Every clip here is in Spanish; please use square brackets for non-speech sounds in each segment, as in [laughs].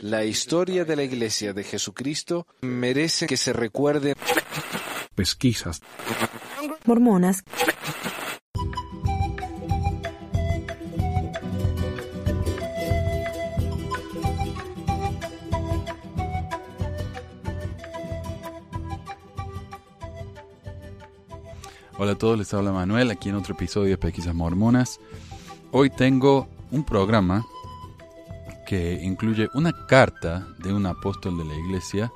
La historia de la Iglesia de Jesucristo merece que se recuerde. Pesquisas. Mormonas. Hola a todos, les habla Manuel aquí en otro episodio de Pesquisas Mormonas. Hoy tengo un programa que incluye una carta de un apóstol de la iglesia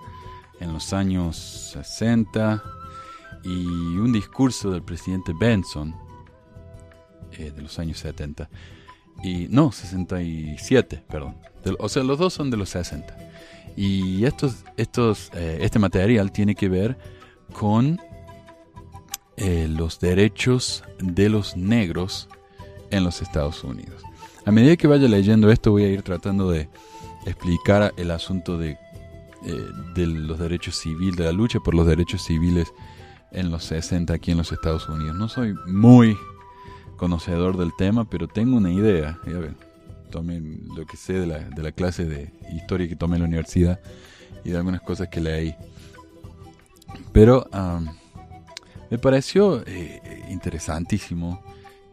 en los años 60 y un discurso del presidente Benson eh, de los años 70. Y no, 67, perdón. o sea, los dos son de los 60. Y estos, estos, eh, este material tiene que ver con eh, los derechos de los negros en los Estados Unidos. A medida que vaya leyendo esto voy a ir tratando de explicar el asunto de, eh, los derechos civiles, de la lucha por los derechos civiles en los 60 aquí en los Estados Unidos. No soy muy conocedor del tema, pero tengo una idea. Ya ven, tomé lo que sé de la, clase de historia que tomé en la universidad y de algunas cosas que leí. Pero me pareció eh, interesantísimo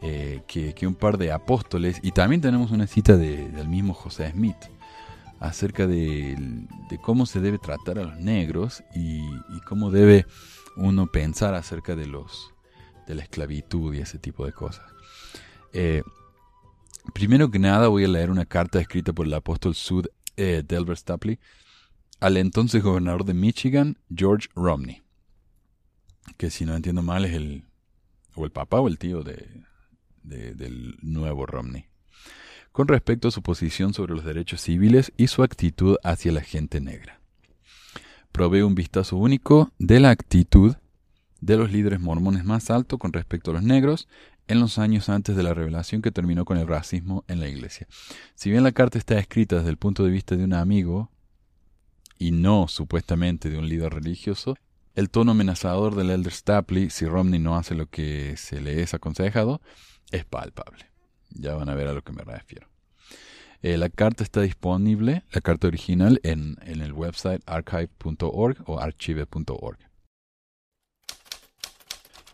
eh, que, un par de apóstoles, y también tenemos una cita del mismo José Smith, acerca de, cómo se debe tratar a los negros y, cómo debe uno pensar acerca de los de la esclavitud y ese tipo de cosas. Eh, primero que nada voy a leer una carta escrita por el apóstol Sud eh, Delbert Stapley al entonces gobernador de Michigan, George Romney, que si no entiendo mal es el o el papá o el tío de, del nuevo Romney, con respecto a su posición sobre los derechos civiles y su actitud hacia la gente negra. Provee un vistazo único de la actitud de los líderes mormones más alto con respecto a los negros en los años antes de la revelación que terminó con el racismo en la iglesia. Si bien la carta está escrita desde el punto de vista de un amigo y no supuestamente de un líder religioso, el tono amenazador del elder Stapley, si Romney no hace lo que se le es aconsejado, es palpable. Ya van a ver a lo que me refiero. Eh, la carta está disponible, la carta original, en, en el website archive.org o archive.org.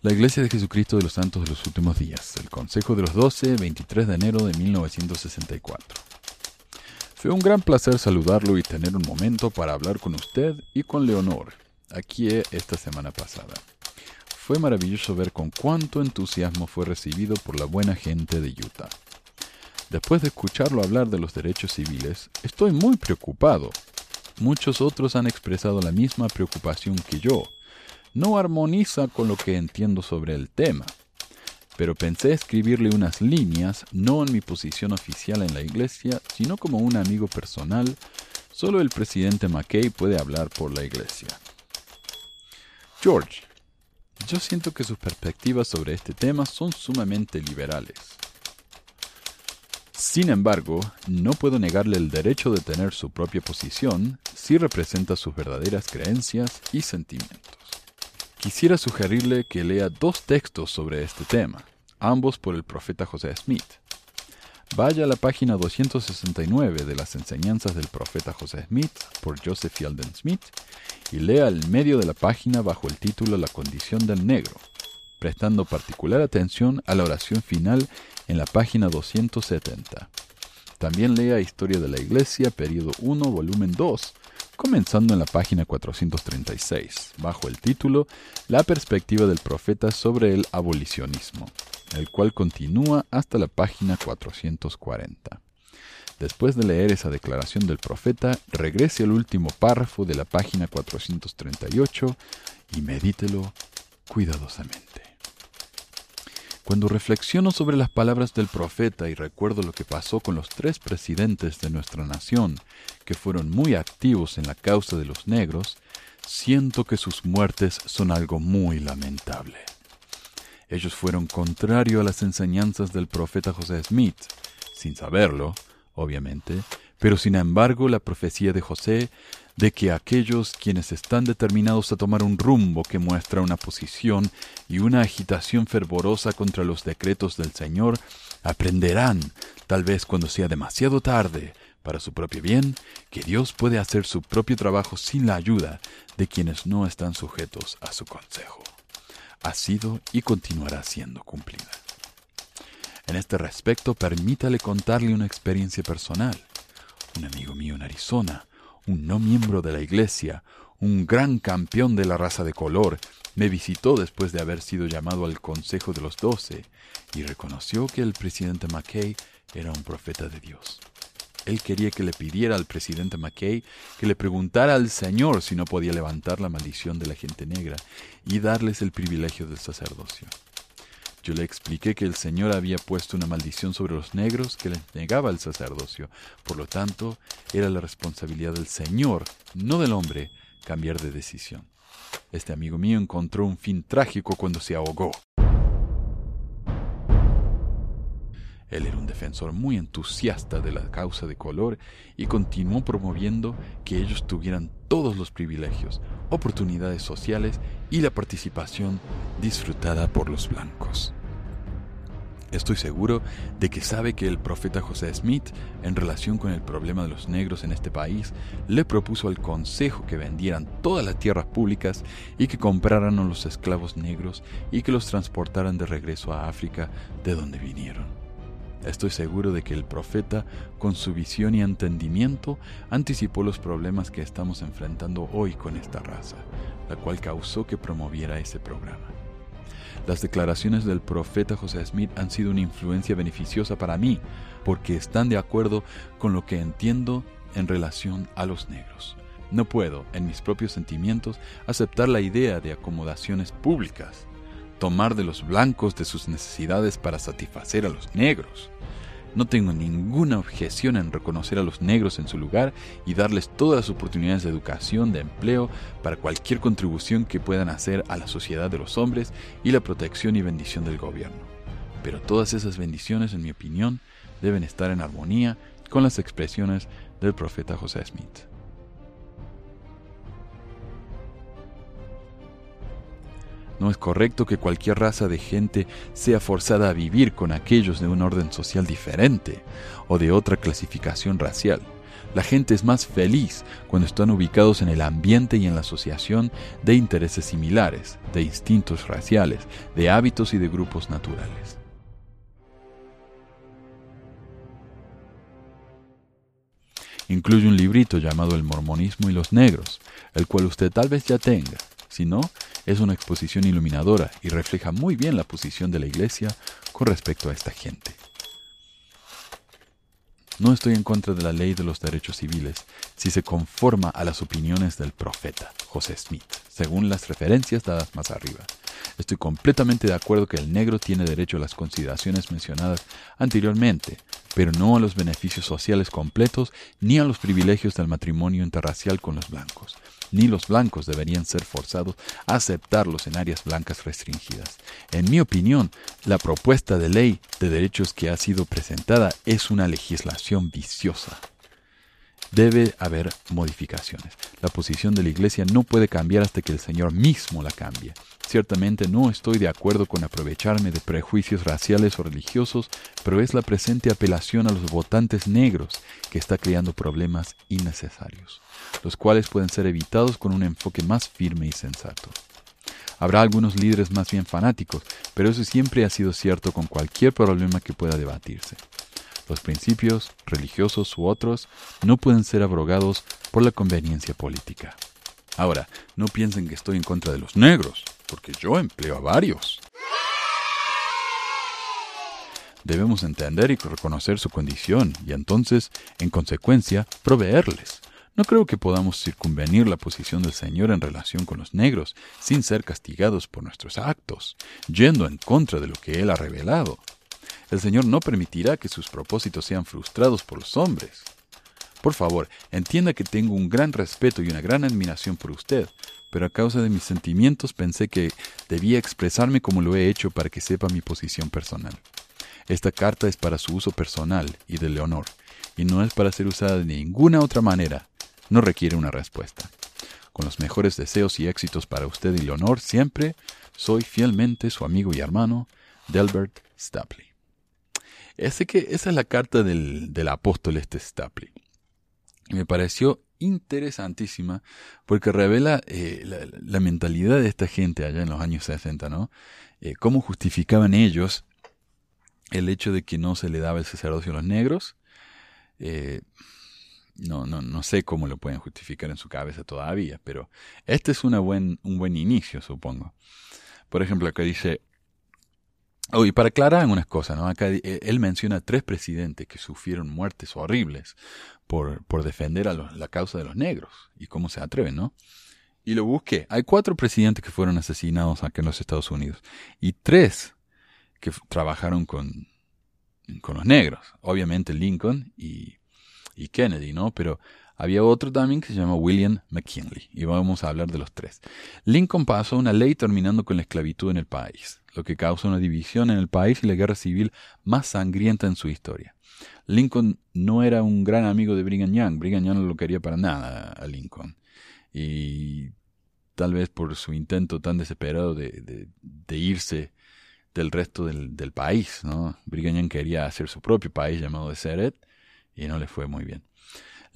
La Iglesia de Jesucristo de los Santos de los Últimos Días, el Consejo de los Doce, 23 de enero de 1964. Fue un gran placer saludarlo y tener un momento para hablar con usted y con Leonor, aquí esta semana pasada. Fue maravilloso ver con cuánto entusiasmo fue recibido por la buena gente de Utah. Después de escucharlo hablar de los derechos civiles, estoy muy preocupado. Muchos otros han expresado la misma preocupación que yo. No armoniza con lo que entiendo sobre el tema. Pero pensé escribirle unas líneas, no en mi posición oficial en la iglesia, sino como un amigo personal. Solo el presidente McKay puede hablar por la iglesia. George, yo siento que sus perspectivas sobre este tema son sumamente liberales. Sin embargo, no puedo negarle el derecho de tener su propia posición si representa sus verdaderas creencias y sentimientos. Quisiera sugerirle que lea dos textos sobre este tema, ambos por el profeta José Smith. Vaya a la página 269 de las enseñanzas del profeta José Smith por Joseph Fielding Smith y lea el medio de la página bajo el título La condición del negro, prestando particular atención a la oración final en la página 270. También lea Historia de la Iglesia, periodo 1, volumen 2, comenzando en la página 436, bajo el título La perspectiva del profeta sobre el abolicionismo, el cual continúa hasta la página 440. Después de leer esa declaración del profeta, regrese al último párrafo de la página 438 y medítelo cuidadosamente. Cuando reflexiono sobre las palabras del profeta y recuerdo lo que pasó con los tres presidentes de nuestra nación, que fueron muy activos en la causa de los negros, siento que sus muertes son algo muy lamentable. Ellos fueron contrario a las enseñanzas del profeta José Smith, sin saberlo, obviamente, pero sin embargo la profecía de José de que aquellos quienes están determinados a tomar un rumbo que muestra una posición y una agitación fervorosa contra los decretos del Señor, aprenderán, tal vez cuando sea demasiado tarde, para su propio bien, que Dios puede hacer su propio trabajo sin la ayuda de quienes no están sujetos a su consejo. Ha sido y continuará siendo cumplida. En este respecto, permítale contarle una experiencia personal. Un amigo mío en Arizona, un no miembro de la iglesia, un gran campeón de la raza de color, me visitó después de haber sido llamado al Consejo de los Doce y reconoció que el presidente McKay era un profeta de Dios. Él quería que le pidiera al presidente McKay que le preguntara al Señor si no podía levantar la maldición de la gente negra y darles el privilegio del sacerdocio. Yo le expliqué que el Señor había puesto una maldición sobre los negros que les negaba el sacerdocio. Por lo tanto, era la responsabilidad del Señor, no del hombre, cambiar de decisión. Este amigo mío encontró un fin trágico cuando se ahogó. Él era un defensor muy entusiasta de la causa de color y continuó promoviendo que ellos tuvieran todos los privilegios, oportunidades sociales y la participación disfrutada por los blancos. Estoy seguro de que sabe que el profeta José Smith, en relación con el problema de los negros en este país, le propuso al Consejo que vendieran todas las tierras públicas y que compraran a los esclavos negros y que los transportaran de regreso a África de donde vinieron. Estoy seguro de que el profeta, con su visión y entendimiento, anticipó los problemas que estamos enfrentando hoy con esta raza, la cual causó que promoviera ese programa. Las declaraciones del profeta José Smith han sido una influencia beneficiosa para mí porque están de acuerdo con lo que entiendo en relación a los negros. No puedo, en mis propios sentimientos, aceptar la idea de acomodaciones públicas, tomar de los blancos de sus necesidades para satisfacer a los negros. No tengo ninguna objeción en reconocer a los negros en su lugar y darles todas las oportunidades de educación, de empleo, para cualquier contribución que puedan hacer a la sociedad de los hombres y la protección y bendición del gobierno. Pero todas esas bendiciones, en mi opinión, deben estar en armonía con las expresiones del profeta José Smith. No es correcto que cualquier raza de gente sea forzada a vivir con aquellos de un orden social diferente o de otra clasificación racial. La gente es más feliz cuando están ubicados en el ambiente y en la asociación de intereses similares, de instintos raciales, de hábitos y de grupos naturales. Incluye un librito llamado El mormonismo y los negros, el cual usted tal vez ya tenga. Si no, es una exposición iluminadora y refleja muy bien la posición de la Iglesia con respecto a esta gente. No estoy en contra de la ley de los derechos civiles si se conforma a las opiniones del profeta José Smith, según las referencias dadas más arriba. Estoy completamente de acuerdo que el negro tiene derecho a las consideraciones mencionadas anteriormente, pero no a los beneficios sociales completos ni a los privilegios del matrimonio interracial con los blancos ni los blancos deberían ser forzados a aceptarlos en áreas blancas restringidas. En mi opinión, la propuesta de ley de derechos que ha sido presentada es una legislación viciosa. Debe haber modificaciones. La posición de la Iglesia no puede cambiar hasta que el Señor mismo la cambie. Ciertamente no estoy de acuerdo con aprovecharme de prejuicios raciales o religiosos, pero es la presente apelación a los votantes negros que está creando problemas innecesarios, los cuales pueden ser evitados con un enfoque más firme y sensato. Habrá algunos líderes más bien fanáticos, pero eso siempre ha sido cierto con cualquier problema que pueda debatirse. Los principios, religiosos u otros, no pueden ser abrogados por la conveniencia política. Ahora, no piensen que estoy en contra de los negros porque yo empleo a varios. Debemos entender y reconocer su condición y entonces, en consecuencia, proveerles. No creo que podamos circunvenir la posición del Señor en relación con los negros sin ser castigados por nuestros actos, yendo en contra de lo que Él ha revelado. El Señor no permitirá que sus propósitos sean frustrados por los hombres. Por favor, entienda que tengo un gran respeto y una gran admiración por usted, pero a causa de mis sentimientos pensé que debía expresarme como lo he hecho para que sepa mi posición personal. Esta carta es para su uso personal y de Leonor, y no es para ser usada de ninguna otra manera. No requiere una respuesta. Con los mejores deseos y éxitos para usted y Leonor, siempre soy fielmente su amigo y hermano, Delbert Stapley. Ese que, esa es la carta del, del apóstol este Stapley. Me pareció interesantísima porque revela eh, la, mentalidad de esta gente allá en los años 60, ¿no? Eh, cómo justificaban ellos el hecho de que no se le daba el sacerdocio a los negros. Eh, no, no, no sé cómo lo pueden justificar en su cabeza todavía, pero este es buen, un buen inicio, supongo. Por ejemplo, acá dice, Oh, y para aclarar algunas cosas, ¿no? Acá eh, él menciona tres presidentes que sufrieron muertes horribles por, por defender la causa de los negros. Y cómo se atreven, ¿no? Y lo busqué. Hay cuatro presidentes que fueron asesinados acá en los Estados Unidos. Y tres que trabajaron con, con los negros. Obviamente Lincoln y, y Kennedy, ¿no? Pero había otro también que se llama William McKinley, y vamos a hablar de los tres. Lincoln pasó una ley terminando con la esclavitud en el país, lo que causó una división en el país y la guerra civil más sangrienta en su historia. Lincoln no era un gran amigo de Brigham Young, Brigham Young no lo quería para nada a Lincoln. Y tal vez por su intento tan desesperado de, irse del resto del, del, país, ¿no? Brigham Young quería hacer su propio país llamado Deseret y no le fue muy bien.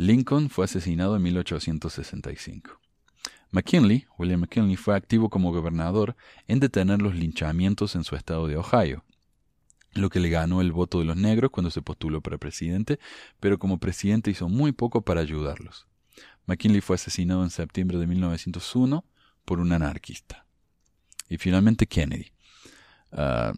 Lincoln fue asesinado en 1865. McKinley, William McKinley, fue activo como gobernador en detener los linchamientos en su estado de Ohio, lo que le ganó el voto de los negros cuando se postuló para presidente, pero como presidente hizo muy poco para ayudarlos. McKinley fue asesinado en septiembre de 1901 por un anarquista. Y finalmente Kennedy. Ah,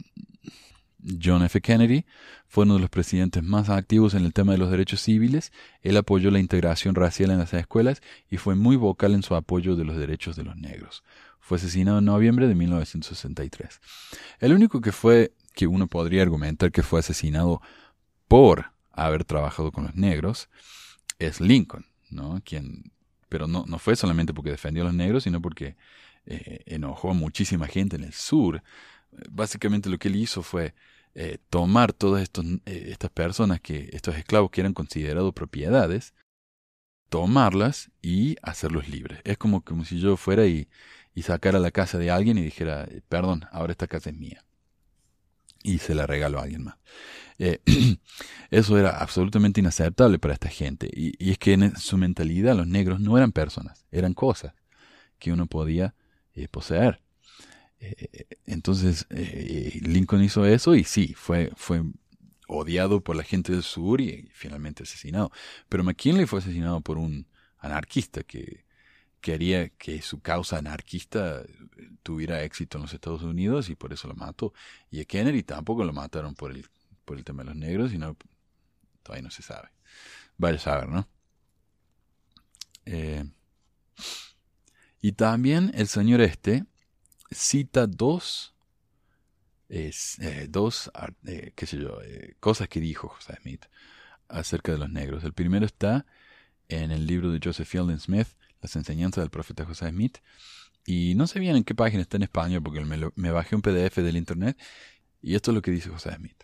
John F. Kennedy fue uno de los presidentes más activos en el tema de los derechos civiles. Él apoyó la integración racial en las escuelas y fue muy vocal en su apoyo de los derechos de los negros. Fue asesinado en noviembre de 1963. El único que fue que uno podría argumentar que fue asesinado por haber trabajado con los negros es Lincoln, ¿no? Quien, pero no, no fue solamente porque defendió a los negros, sino porque eh, enojó a muchísima gente en el sur. Básicamente lo que él hizo fue eh, tomar todas eh, estas personas, que estos esclavos que eran considerados propiedades, tomarlas y hacerlos libres. Es como, como si yo fuera y, y sacara la casa de alguien y dijera, eh, perdón, ahora esta casa es mía. Y se la regalo a alguien más. [clears throat] eso era absolutamente inaceptable para esta gente. Y, y, es que en su mentalidad los negros no eran personas, eran cosas que uno podía poseer. Eh, entonces eh, Lincoln hizo eso y sí, fue, fue odiado por la gente del sur y, finalmente asesinado. Pero McKinley fue asesinado por un anarquista que quería que su causa anarquista tuviera éxito en los Estados Unidos y por eso lo mató. Y a Kennedy tampoco lo mataron por el, por el tema de los negros, sino todavía no se sabe. Vaya a saber, ¿no? Eh, y también el señor este, cita dos, eh, dos eh, yo, eh, cosas que dijo José Smith acerca de los negros. El primero está en el libro de Joseph Fielding Smith, Las enseñanzas del profeta José Smith, y no sé bien en qué página está en español porque me, me bajé un PDF del internet, y esto es lo que dice José Smith.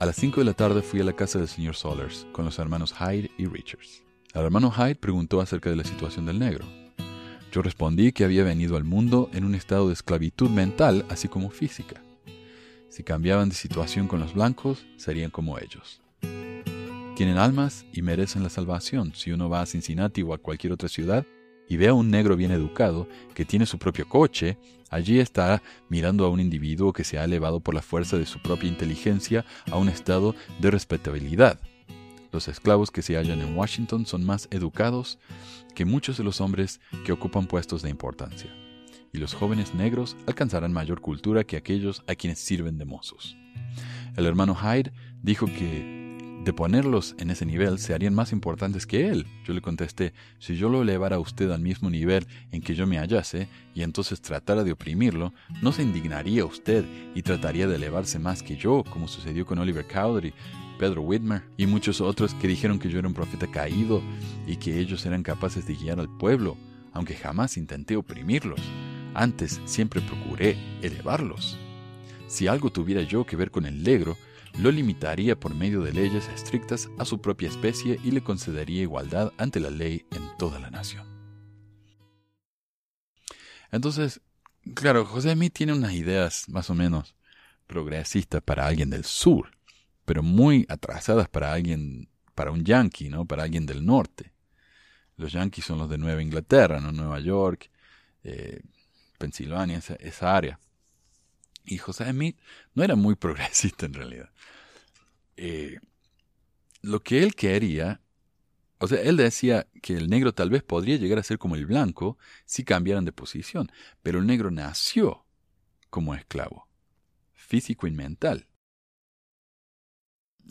A las 5 de la tarde fui a la casa del señor Solers con los hermanos Hyde y Richards. El hermano Hyde preguntó acerca de la situación del negro. Yo respondí que había venido al mundo en un estado de esclavitud mental así como física. Si cambiaban de situación con los blancos, serían como ellos. Tienen almas y merecen la salvación. Si uno va a Cincinnati o a cualquier otra ciudad y ve a un negro bien educado que tiene su propio coche, allí está mirando a un individuo que se ha elevado por la fuerza de su propia inteligencia a un estado de respetabilidad. Los esclavos que se hallan en Washington son más educados que muchos de los hombres que ocupan puestos de importancia, y los jóvenes negros alcanzarán mayor cultura que aquellos a quienes sirven de mozos. El hermano Hyde dijo que de ponerlos en ese nivel se harían más importantes que él. Yo le contesté, si yo lo elevara a usted al mismo nivel en que yo me hallase, y entonces tratara de oprimirlo, no se indignaría usted y trataría de elevarse más que yo, como sucedió con Oliver Cowdery, Pedro Whitmer y muchos otros que dijeron que yo era un profeta caído y que ellos eran capaces de guiar al pueblo, aunque jamás intenté oprimirlos. Antes siempre procuré elevarlos. Si algo tuviera yo que ver con el negro, lo limitaría por medio de leyes estrictas a su propia especie y le concedería igualdad ante la ley en toda la nación. Entonces, claro, José Smith tiene unas ideas más o menos progresistas para alguien del sur. Pero muy atrasadas para alguien, para un yankee, ¿no? Para alguien del norte. Los yankees son los de Nueva Inglaterra, ¿no? Nueva York, eh, Pensilvania, esa, esa, área. Y José Smith no era muy [laughs] progresista en realidad. Eh, lo que él quería, o sea, él decía que el negro tal vez podría llegar a ser como el blanco si cambiaran de posición, pero el negro nació como esclavo, físico y mental.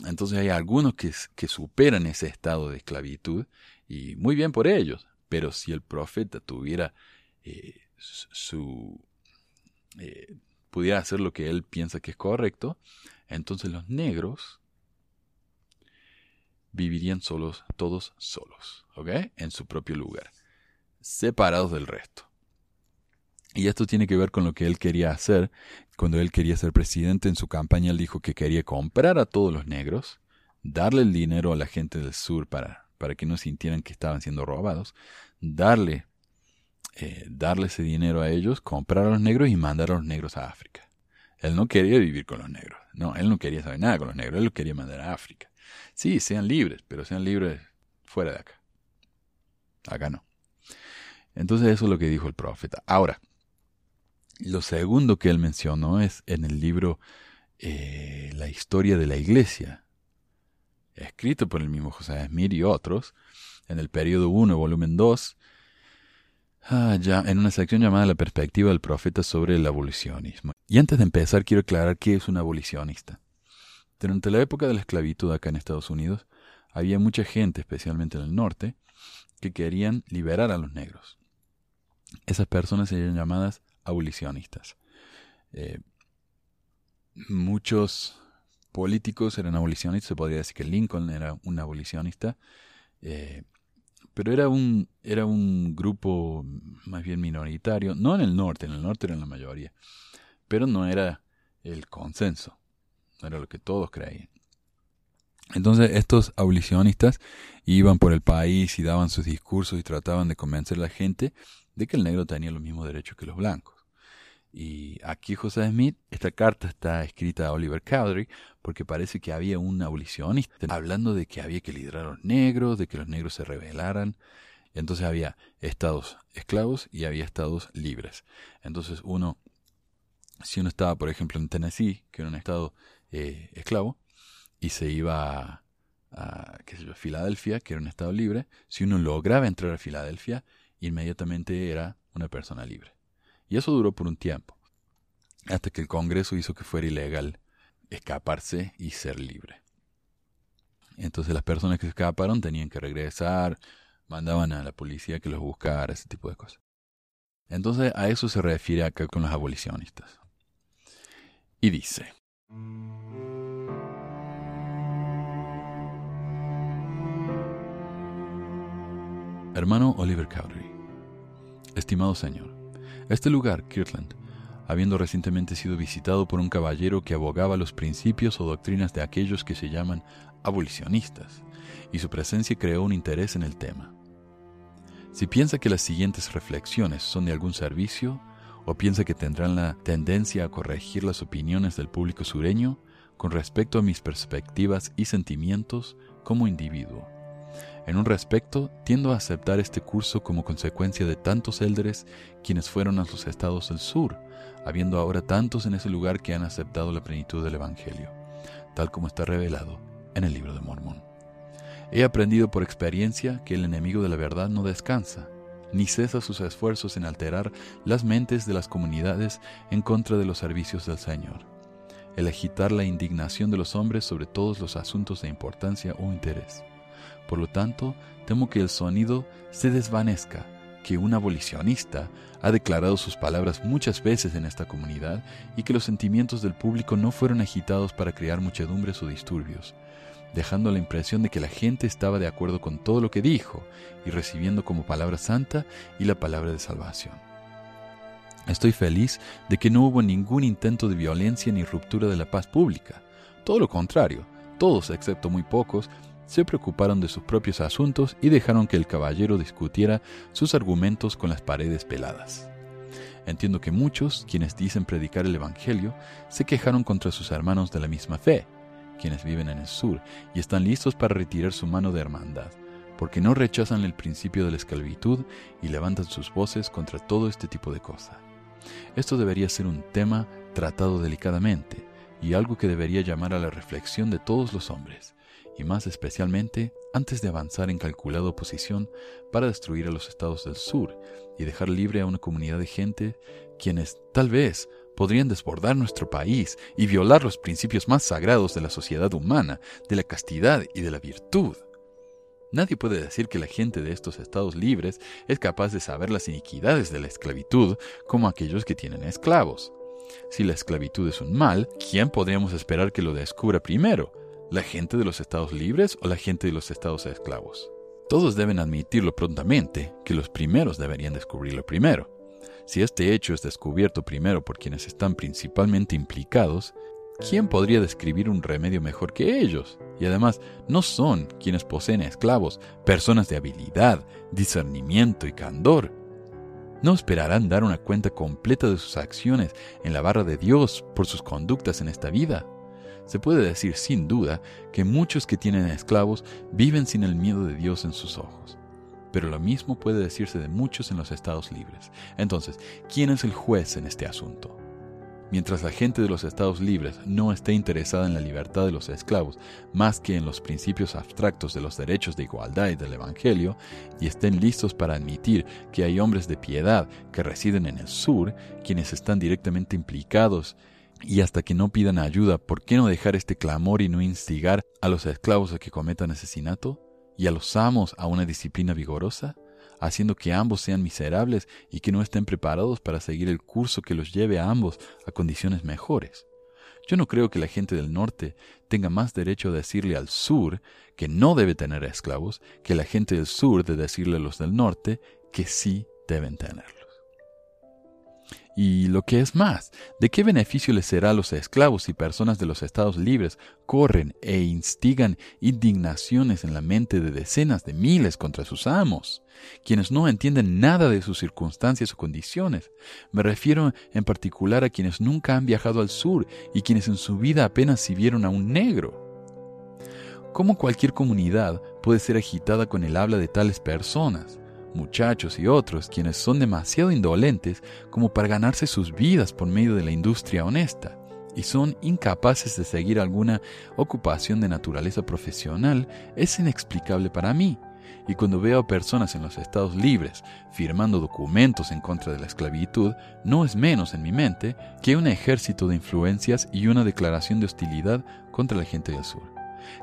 Entonces hay algunos que, superan ese estado de esclavitud y muy bien por ellos, pero si el profeta tuviera eh, su... Eh, pudiera hacer lo que él piensa que es correcto, entonces los negros vivirían solos, todos solos, ¿ok? En su propio lugar, separados del resto. Y esto tiene que ver con lo que él quería hacer. Cuando él quería ser presidente en su campaña, él dijo que quería comprar a todos los negros, darle el dinero a la gente del sur para, para que no sintieran que estaban siendo robados, darle, eh, darle ese dinero a ellos, comprar a los negros y mandar a los negros a África. Él no quería vivir con los negros. No, él no quería saber nada con los negros. Él los quería mandar a África. Sí, sean libres, pero sean libres fuera de acá. Acá no. Entonces eso es lo que dijo el profeta. Ahora, lo segundo que él mencionó es en el libro eh, La historia de la iglesia, escrito por el mismo José Smith y otros, en el periodo 1, volumen 2, ah, ya, en una sección llamada La perspectiva del profeta sobre el abolicionismo. Y antes de empezar, quiero aclarar qué es un abolicionista. Durante la época de la esclavitud acá en Estados Unidos, había mucha gente, especialmente en el norte, que querían liberar a los negros. Esas personas eran llamadas abolicionistas. Eh, muchos políticos eran abolicionistas, se podría decir que Lincoln era un abolicionista, eh, pero era un, era un grupo más bien minoritario, no en el norte, en el norte era la mayoría, pero no era el consenso era lo que todos creían. Entonces estos abolicionistas iban por el país y daban sus discursos y trataban de convencer a la gente de que el negro tenía los mismos derechos que los blancos. Y aquí José Smith, esta carta está escrita a Oliver Cowdery porque parece que había un abolicionista hablando de que había que liderar a los negros, de que los negros se rebelaran. Entonces había estados esclavos y había estados libres. Entonces uno, si uno estaba por ejemplo en Tennessee, que era un estado eh, esclavo y se iba a, qué Filadelfia, que era un estado libre, si uno lograba entrar a Filadelfia, inmediatamente era una persona libre. Y eso duró por un tiempo, hasta que el Congreso hizo que fuera ilegal escaparse y ser libre. Entonces las personas que escaparon tenían que regresar, mandaban a la policía que los buscara, ese tipo de cosas. Entonces a eso se refiere acá con los abolicionistas. Y dice, Hermano Oliver Cowdery, estimado señor, este lugar, Kirtland, habiendo recientemente sido visitado por un caballero que abogaba los principios o doctrinas de aquellos que se llaman abolicionistas, y su presencia creó un interés en el tema. Si piensa que las siguientes reflexiones son de algún servicio, o piensa que tendrán la tendencia a corregir las opiniones del público sureño con respecto a mis perspectivas y sentimientos como individuo. En un respecto, tiendo a aceptar este curso como consecuencia de tantos élderes quienes fueron a los estados del sur, habiendo ahora tantos en ese lugar que han aceptado la plenitud del Evangelio, tal como está revelado en el libro de Mormón. He aprendido por experiencia que el enemigo de la verdad no descansa, ni cesa sus esfuerzos en alterar las mentes de las comunidades en contra de los servicios del Señor, el agitar la indignación de los hombres sobre todos los asuntos de importancia o interés. Por lo tanto, temo que el sonido se desvanezca, que un abolicionista ha declarado sus palabras muchas veces en esta comunidad y que los sentimientos del público no fueron agitados para crear muchedumbres o disturbios, dejando la impresión de que la gente estaba de acuerdo con todo lo que dijo y recibiendo como palabra santa y la palabra de salvación. Estoy feliz de que no hubo ningún intento de violencia ni ruptura de la paz pública. Todo lo contrario, todos, excepto muy pocos, se preocuparon de sus propios asuntos y dejaron que el caballero discutiera sus argumentos con las paredes peladas. Entiendo que muchos, quienes dicen predicar el Evangelio, se quejaron contra sus hermanos de la misma fe, quienes viven en el sur, y están listos para retirar su mano de hermandad, porque no rechazan el principio de la esclavitud y levantan sus voces contra todo este tipo de cosas. Esto debería ser un tema tratado delicadamente y algo que debería llamar a la reflexión de todos los hombres, y más especialmente antes de avanzar en calculada oposición para destruir a los estados del sur y dejar libre a una comunidad de gente quienes tal vez podrían desbordar nuestro país y violar los principios más sagrados de la sociedad humana, de la castidad y de la virtud. Nadie puede decir que la gente de estos estados libres es capaz de saber las iniquidades de la esclavitud como aquellos que tienen esclavos. Si la esclavitud es un mal, ¿quién podríamos esperar que lo descubra primero? ¿La gente de los estados libres o la gente de los estados esclavos? Todos deben admitirlo prontamente, que los primeros deberían descubrirlo primero. Si este hecho es descubierto primero por quienes están principalmente implicados, ¿quién podría describir un remedio mejor que ellos? Y además, no son quienes poseen esclavos, personas de habilidad, discernimiento y candor. No esperarán dar una cuenta completa de sus acciones en la barra de Dios por sus conductas en esta vida. Se puede decir sin duda que muchos que tienen esclavos viven sin el miedo de Dios en sus ojos. Pero lo mismo puede decirse de muchos en los estados libres. Entonces, ¿quién es el juez en este asunto? Mientras la gente de los estados libres no esté interesada en la libertad de los esclavos más que en los principios abstractos de los derechos de igualdad y del Evangelio, y estén listos para admitir que hay hombres de piedad que residen en el sur, quienes están directamente implicados y hasta que no pidan ayuda, ¿por qué no dejar este clamor y no instigar a los esclavos a que cometan asesinato? ¿Y a los amos a una disciplina vigorosa? haciendo que ambos sean miserables y que no estén preparados para seguir el curso que los lleve a ambos a condiciones mejores. Yo no creo que la gente del norte tenga más derecho a decirle al sur que no debe tener esclavos que la gente del sur de decirle a los del norte que sí deben tenerlos. Y lo que es más, ¿de qué beneficio les será a los esclavos y personas de los estados libres corren e instigan indignaciones en la mente de decenas de miles contra sus amos, quienes no entienden nada de sus circunstancias o condiciones? Me refiero en particular a quienes nunca han viajado al sur y quienes en su vida apenas si vieron a un negro. ¿Cómo cualquier comunidad puede ser agitada con el habla de tales personas? Muchachos y otros quienes son demasiado indolentes como para ganarse sus vidas por medio de la industria honesta y son incapaces de seguir alguna ocupación de naturaleza profesional es inexplicable para mí. Y cuando veo a personas en los estados libres firmando documentos en contra de la esclavitud, no es menos en mi mente que un ejército de influencias y una declaración de hostilidad contra la gente del sur.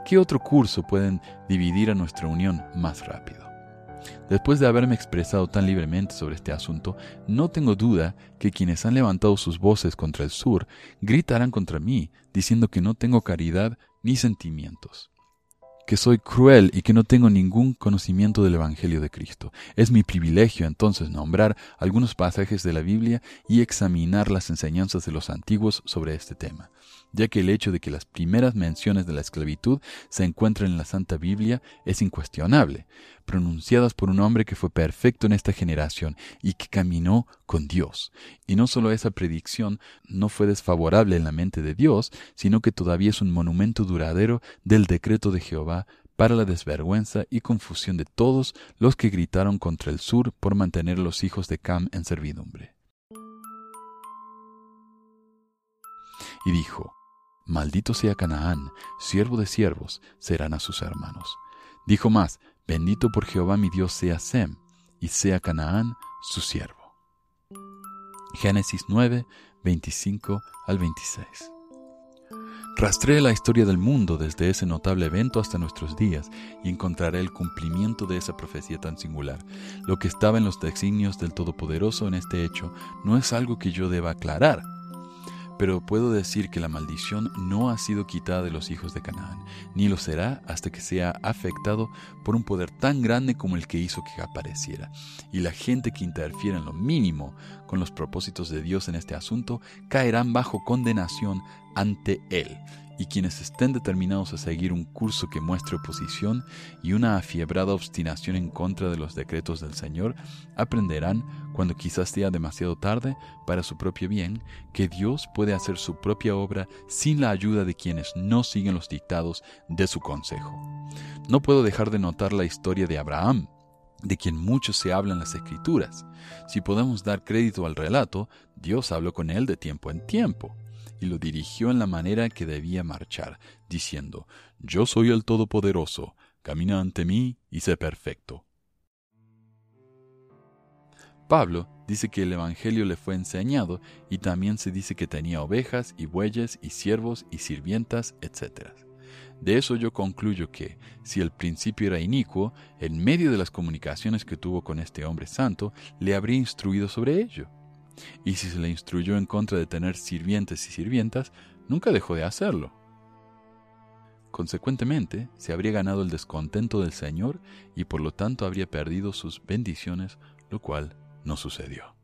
¿Qué otro curso pueden dividir a nuestra unión más rápido? Después de haberme expresado tan libremente sobre este asunto, no tengo duda que quienes han levantado sus voces contra el sur gritarán contra mí, diciendo que no tengo caridad ni sentimientos que soy cruel y que no tengo ningún conocimiento del Evangelio de Cristo. Es mi privilegio entonces nombrar algunos pasajes de la Biblia y examinar las enseñanzas de los antiguos sobre este tema ya que el hecho de que las primeras menciones de la esclavitud se encuentren en la Santa Biblia es incuestionable, pronunciadas por un hombre que fue perfecto en esta generación y que caminó con Dios. Y no solo esa predicción no fue desfavorable en la mente de Dios, sino que todavía es un monumento duradero del decreto de Jehová para la desvergüenza y confusión de todos los que gritaron contra el sur por mantener a los hijos de Cam en servidumbre. Y dijo, Maldito sea Canaán, siervo de siervos, serán a sus hermanos. Dijo más, bendito por Jehová mi Dios sea Sem, y sea Canaán su siervo. Génesis 9, 25 al 26. Rastree la historia del mundo desde ese notable evento hasta nuestros días y encontraré el cumplimiento de esa profecía tan singular. Lo que estaba en los designios del Todopoderoso en este hecho no es algo que yo deba aclarar, pero puedo decir que la maldición no ha sido quitada de los hijos de Canaán, ni lo será hasta que sea afectado por un poder tan grande como el que hizo que apareciera. Y la gente que interfiera en lo mínimo con los propósitos de Dios en este asunto caerán bajo condenación ante Él. Y quienes estén determinados a seguir un curso que muestre oposición y una afiebrada obstinación en contra de los decretos del Señor, aprenderán, cuando quizás sea demasiado tarde, para su propio bien, que Dios puede hacer su propia obra sin la ayuda de quienes no siguen los dictados de su consejo. No puedo dejar de notar la historia de Abraham, de quien mucho se habla en las Escrituras. Si podemos dar crédito al relato, Dios habló con él de tiempo en tiempo y lo dirigió en la manera que debía marchar, diciendo, Yo soy el Todopoderoso, camina ante mí y sé perfecto. Pablo dice que el Evangelio le fue enseñado y también se dice que tenía ovejas y bueyes y siervos y sirvientas, etc. De eso yo concluyo que, si el principio era inicuo, en medio de las comunicaciones que tuvo con este hombre santo, le habría instruido sobre ello. Y si se le instruyó en contra de tener sirvientes y sirvientas, nunca dejó de hacerlo. Consecuentemente, se habría ganado el descontento del Señor y por lo tanto habría perdido sus bendiciones, lo cual no sucedió.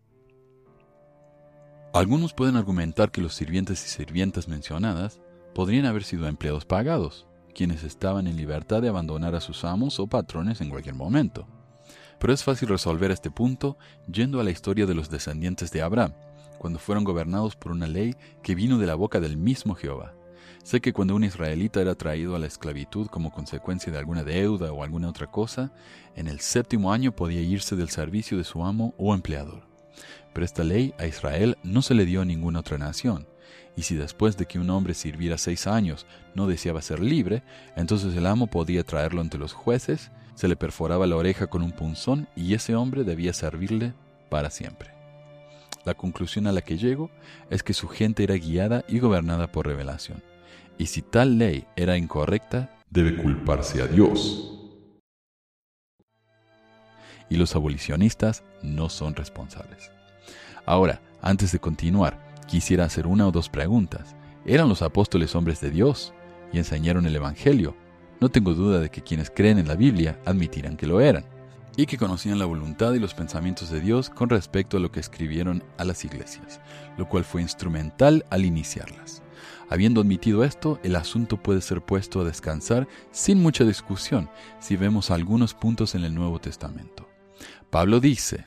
Algunos pueden argumentar que los sirvientes y sirvientas mencionadas podrían haber sido empleados pagados, quienes estaban en libertad de abandonar a sus amos o patrones en cualquier momento. Pero es fácil resolver este punto yendo a la historia de los descendientes de Abraham, cuando fueron gobernados por una ley que vino de la boca del mismo Jehová. Sé que cuando un israelita era traído a la esclavitud como consecuencia de alguna deuda o alguna otra cosa, en el séptimo año podía irse del servicio de su amo o empleador. Pero esta ley a Israel no se le dio a ninguna otra nación, y si después de que un hombre sirviera seis años no deseaba ser libre, entonces el amo podía traerlo ante los jueces, se le perforaba la oreja con un punzón y ese hombre debía servirle para siempre. La conclusión a la que llego es que su gente era guiada y gobernada por revelación, y si tal ley era incorrecta, debe culparse a Dios. Y los abolicionistas no son responsables. Ahora, antes de continuar, Quisiera hacer una o dos preguntas. ¿Eran los apóstoles hombres de Dios y enseñaron el Evangelio? No tengo duda de que quienes creen en la Biblia admitirán que lo eran y que conocían la voluntad y los pensamientos de Dios con respecto a lo que escribieron a las iglesias, lo cual fue instrumental al iniciarlas. Habiendo admitido esto, el asunto puede ser puesto a descansar sin mucha discusión si vemos algunos puntos en el Nuevo Testamento. Pablo dice,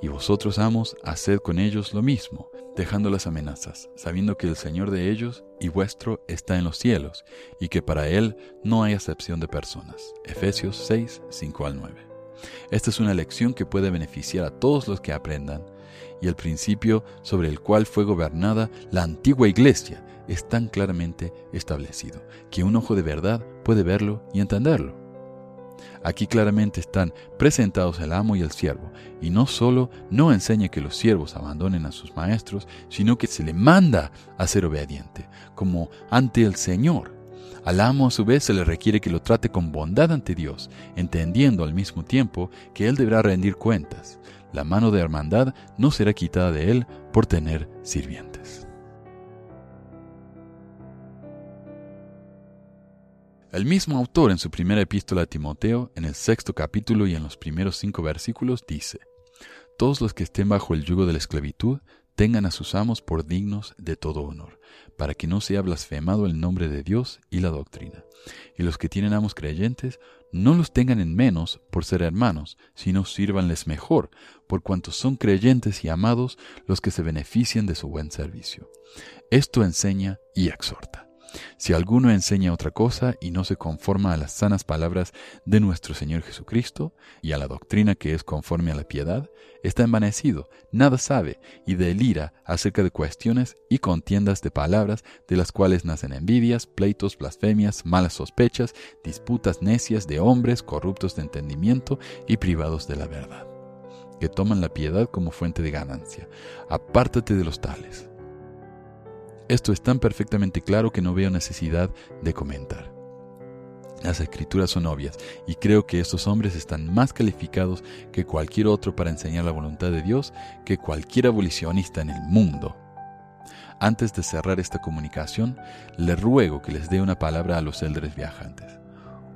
Y vosotros, amos, haced con ellos lo mismo, dejando las amenazas, sabiendo que el Señor de ellos y vuestro está en los cielos, y que para Él no hay acepción de personas. Efesios 6, 5 al 9. Esta es una lección que puede beneficiar a todos los que aprendan, y el principio sobre el cual fue gobernada la antigua iglesia es tan claramente establecido, que un ojo de verdad puede verlo y entenderlo. Aquí claramente están presentados el amo y el siervo, y no solo no enseña que los siervos abandonen a sus maestros, sino que se le manda a ser obediente, como ante el Señor. Al amo a su vez se le requiere que lo trate con bondad ante Dios, entendiendo al mismo tiempo que él deberá rendir cuentas. La mano de hermandad no será quitada de él por tener sirvientes. El mismo autor en su primera epístola a Timoteo, en el sexto capítulo y en los primeros cinco versículos, dice, Todos los que estén bajo el yugo de la esclavitud tengan a sus amos por dignos de todo honor, para que no sea blasfemado el nombre de Dios y la doctrina. Y los que tienen amos creyentes, no los tengan en menos por ser hermanos, sino sírvanles mejor, por cuanto son creyentes y amados los que se benefician de su buen servicio. Esto enseña y exhorta. Si alguno enseña otra cosa y no se conforma a las sanas palabras de nuestro Señor Jesucristo y a la doctrina que es conforme a la piedad, está envanecido, nada sabe y delira acerca de cuestiones y contiendas de palabras de las cuales nacen envidias, pleitos, blasfemias, malas sospechas, disputas necias de hombres corruptos de entendimiento y privados de la verdad, que toman la piedad como fuente de ganancia. Apártate de los tales Esto es tan perfectamente claro que no veo necesidad de comentar. Las escrituras son obvias y creo que estos hombres están más calificados que cualquier otro para enseñar la voluntad de Dios que cualquier abolicionista en el mundo. Antes de cerrar esta comunicación, le ruego que les dé una palabra a los élderes viajantes.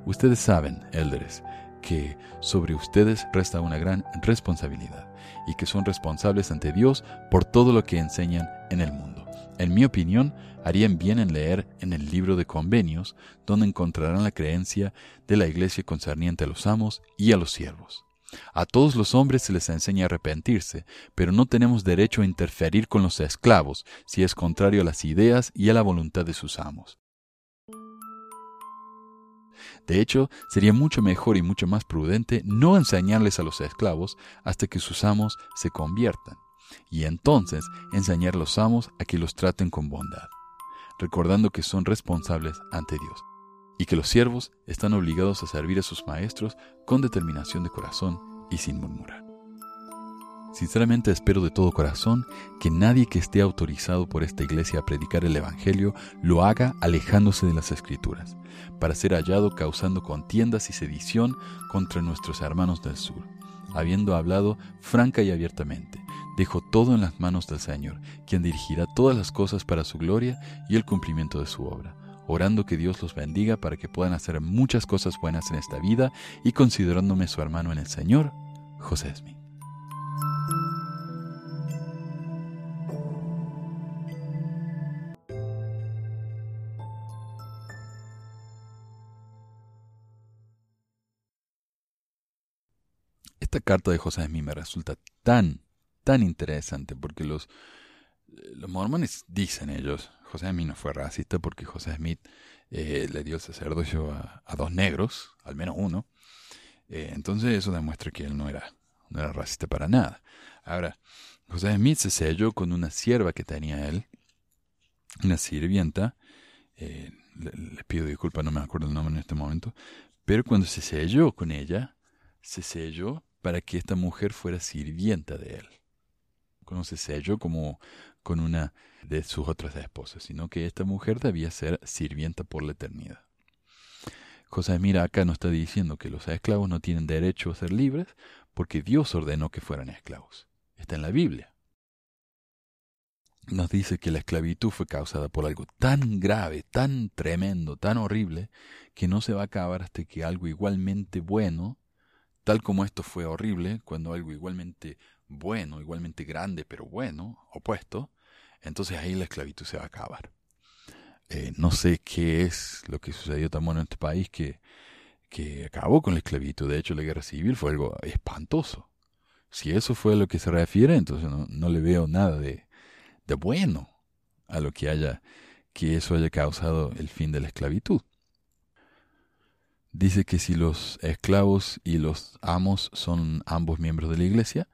Ustedes saben, élderes, que sobre ustedes resta una gran responsabilidad y que son responsables ante Dios por todo lo que enseñan en el mundo. En mi opinión, harían bien en leer en el libro de convenios, donde encontrarán la creencia de la Iglesia concerniente a los amos y a los siervos. A todos los hombres se les enseña a arrepentirse, pero no tenemos derecho a interferir con los esclavos si es contrario a las ideas y a la voluntad de sus amos. De hecho, sería mucho mejor y mucho más prudente no enseñarles a los esclavos hasta que sus amos se conviertan, y entonces enseñar a los amos a que los traten con bondad, recordando que son responsables ante Dios, y que los siervos están obligados a servir a sus maestros con determinación de corazón y sin murmurar. Sinceramente espero de todo corazón que nadie que esté autorizado por esta iglesia a predicar el Evangelio lo haga alejándose de las Escrituras, para ser hallado causando contiendas y sedición contra nuestros hermanos del sur. Habiendo hablado franca y abiertamente, dejo todo en las manos del Señor, quien dirigirá todas las cosas para su gloria y el cumplimiento de su obra orando que Dios los bendiga para que puedan hacer muchas cosas buenas en esta vida y considerándome su hermano en el Señor, José Smith. Esta carta de José Smith me resulta tan, tan interesante porque los, los mormones dicen ellos, José Smith no fue racista porque José Smith eh, le dio el sacerdocio a, dos negros, al menos uno. Eh, entonces eso demuestra que él no era, no era racista para nada. Ahora, José Smith se selló con una sierva que tenía él, una sirvienta. Eh, le, pido disculpas, no me acuerdo el nombre en este momento. Pero cuando se selló con ella, se selló para que esta mujer fuera sirvienta de él. No se selló como con una de sus otras esposas, sino que esta mujer debía ser sirvienta por la eternidad. José mira acá nos está diciendo que los esclavos no tienen derecho a ser libres porque Dios ordenó que fueran esclavos. Está en la Biblia. Nos dice que la esclavitud fue causada por algo tan grave, tan tremendo, tan horrible, que no se va a acabar hasta que algo igualmente bueno Tal como esto fue horrible, cuando algo igualmente bueno, igualmente grande, pero bueno, opuesto, entonces ahí la esclavitud se va a acabar. Eh, no sé qué es lo que sucedió tan bueno en este país que, que acabó con la esclavitud. De hecho, la guerra civil fue algo espantoso. Si eso fue a lo que se refiere, entonces no, no le veo nada de, de bueno a lo que haya, que eso haya causado el fin de la esclavitud dice que si los esclavos y los amos son ambos miembros de la iglesia,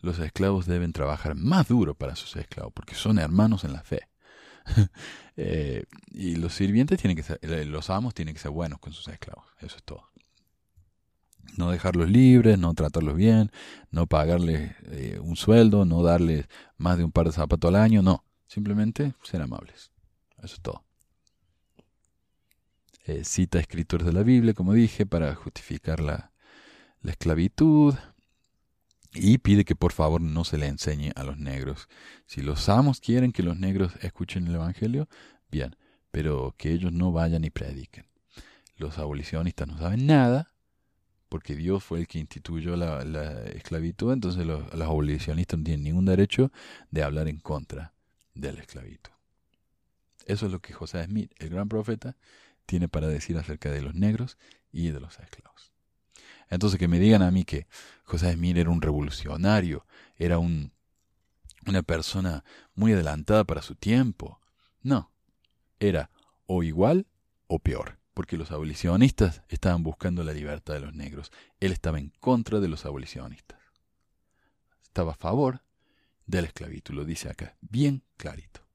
los esclavos deben trabajar más duro para sus esclavos, porque son hermanos en la fe. [laughs] Eh, y los sirvientes tienen que ser, eh, los amos tienen que ser buenos con sus esclavos, eso es todo. No dejarlos libres, no tratarlos bien, no pagarles eh, un sueldo, no darles más de un par de zapatos al año, no, simplemente ser amables, eso es todo. Eh, cita escritores de la Biblia, como dije, para justificar la, la esclavitud. Y pide que por favor no se le enseñe a los negros. Si los amos quieren que los negros escuchen el Evangelio, bien, pero que ellos no vayan y prediquen. Los abolicionistas no saben nada, porque Dios fue el que instituyó la, esclavitud, entonces los, los, abolicionistas no tienen ningún derecho de hablar en contra de la esclavitud. Eso es lo que José Smith, el gran profeta, tiene para decir acerca de los negros y de los esclavos. Entonces que me digan a mí que José Smith era un revolucionario, era un, una persona muy adelantada para su tiempo. No, era o igual o peor, porque los abolicionistas estaban buscando la libertad de los negros. Él estaba en contra de los abolicionistas. Estaba a favor de la esclavitud, lo dice acá, bien clarito.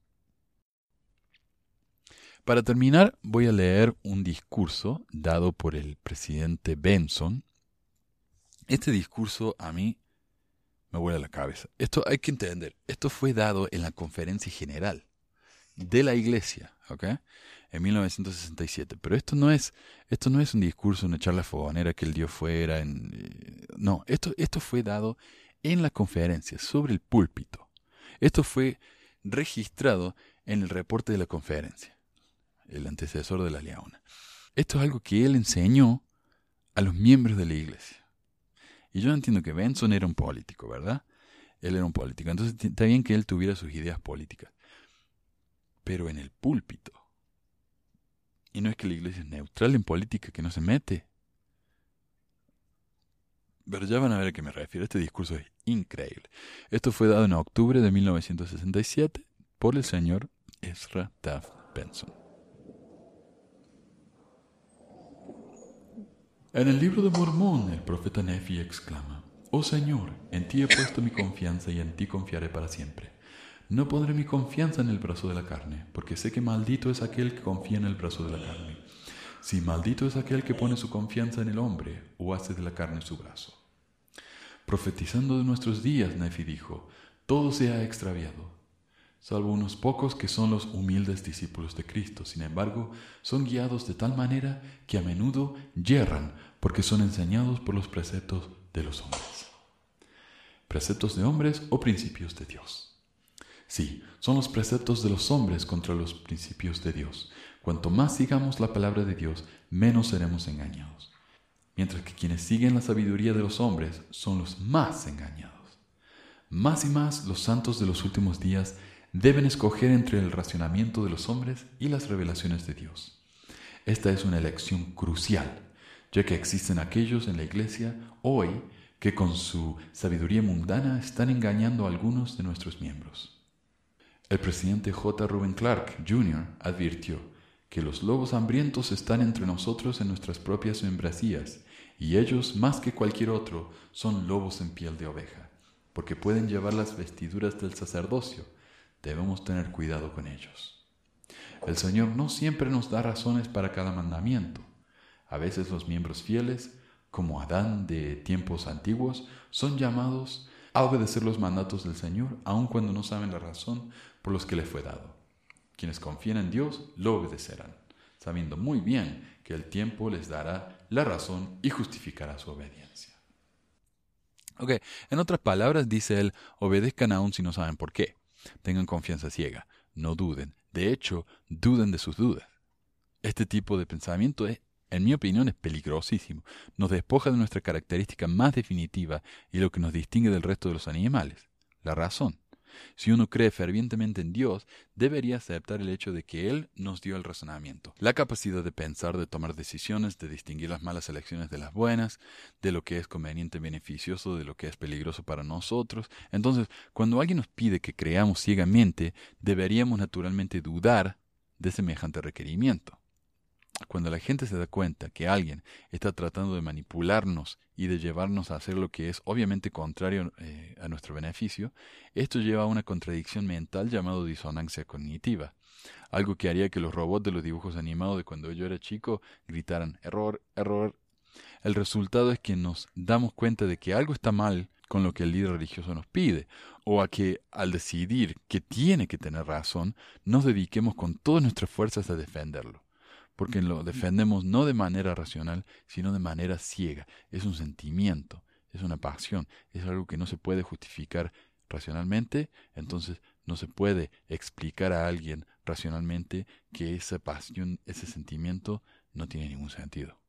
Para terminar, voy a leer un discurso dado por el presidente Benson. Este discurso a mí me vuela la cabeza. Esto hay que entender. Esto fue dado en la conferencia general de la iglesia, ¿ok? En 1967. Pero esto no es, esto no es un discurso, una charla fogonera que el dio fuera. En, eh, no, esto, esto fue dado en la conferencia, sobre el púlpito. Esto fue registrado en el reporte de la conferencia, el antecesor de la Leona. Esto es algo que él enseñó a los miembros de la iglesia. Y yo entiendo que Benson era un político, ¿verdad? Él era un político. Entonces está bien que él tuviera sus ideas políticas. Pero en el púlpito. Y no es que la iglesia es neutral en política, que no se mete. Pero ya van a ver a qué me refiero. Este discurso es increíble. Esto fue dado en octubre de 1967 por el señor Ezra Taft Benson. En el libro de Mormón, el profeta Nefi exclama, Oh Señor, en ti he puesto mi confianza y en ti confiaré para siempre. No pondré mi confianza en el brazo de la carne, porque sé que maldito es aquel que confía en el brazo de la carne. Si maldito es aquel que pone su confianza en el hombre o hace de la carne su brazo. Profetizando de nuestros días, Nefi dijo, todo se ha extraviado, salvo unos pocos que son los humildes discípulos de Cristo. Sin embargo, son guiados de tal manera que a menudo yerran porque son enseñados por los preceptos de los hombres. Preceptos de hombres o principios de Dios. Sí, son los preceptos de los hombres contra los principios de Dios. Cuanto más sigamos la palabra de Dios, menos seremos engañados. Mientras que quienes siguen la sabiduría de los hombres son los más engañados. Más y más los santos de los últimos días deben escoger entre el racionamiento de los hombres y las revelaciones de Dios. Esta es una elección crucial, ya que existen aquellos en la iglesia hoy que con su sabiduría mundana están engañando a algunos de nuestros miembros. El presidente J. Reuben Clark Jr. advirtió que los lobos hambrientos están entre nosotros en nuestras propias membresías, y ellos, más que cualquier otro, son lobos en piel de oveja, porque pueden llevar las vestiduras del sacerdocio, debemos tener cuidado con ellos. El Señor no siempre nos da razones para cada mandamiento. A veces los miembros fieles, como Adán de tiempos antiguos, son llamados a obedecer los mandatos del Señor, aun cuando no saben la razón por los que le fue dado. Quienes confían en Dios lo obedecerán, sabiendo muy bien que el tiempo les dará la razón y justificará su obediencia. Ok, en otras palabras dice él, obedezcan aún si no saben por qué. Tengan confianza ciega, no duden. De hecho, duden de sus dudas. Este tipo de pensamiento es, en mi opinión, es peligrosísimo. Nos despoja de nuestra característica más definitiva y lo que nos distingue del resto de los animales, la razón. Si uno cree fervientemente en Dios, debería aceptar el hecho de que Él nos dio el razonamiento, la capacidad de pensar, de tomar decisiones, de distinguir las malas elecciones de las buenas, de lo que es conveniente beneficioso, de lo que es peligroso para nosotros. Entonces, cuando alguien nos pide que creamos ciegamente, deberíamos naturalmente dudar de semejante requerimiento. Cuando la gente se da cuenta que alguien está tratando de manipularnos y de llevarnos a hacer lo que es obviamente contrario eh, a nuestro beneficio, esto lleva a una contradicción mental llamada disonancia cognitiva, algo que haría que los robots de los dibujos animados de cuando yo era chico gritaran error, error. El resultado es que nos damos cuenta de que algo está mal con lo que el líder religioso nos pide, o a que al decidir que tiene que tener razón, nos dediquemos con todas nuestras fuerzas a defenderlo porque lo defendemos no de manera racional, sino de manera ciega. Es un sentimiento, es una pasión, es algo que no se puede justificar racionalmente, entonces no se puede explicar a alguien racionalmente que esa pasión, ese sentimiento no tiene ningún sentido.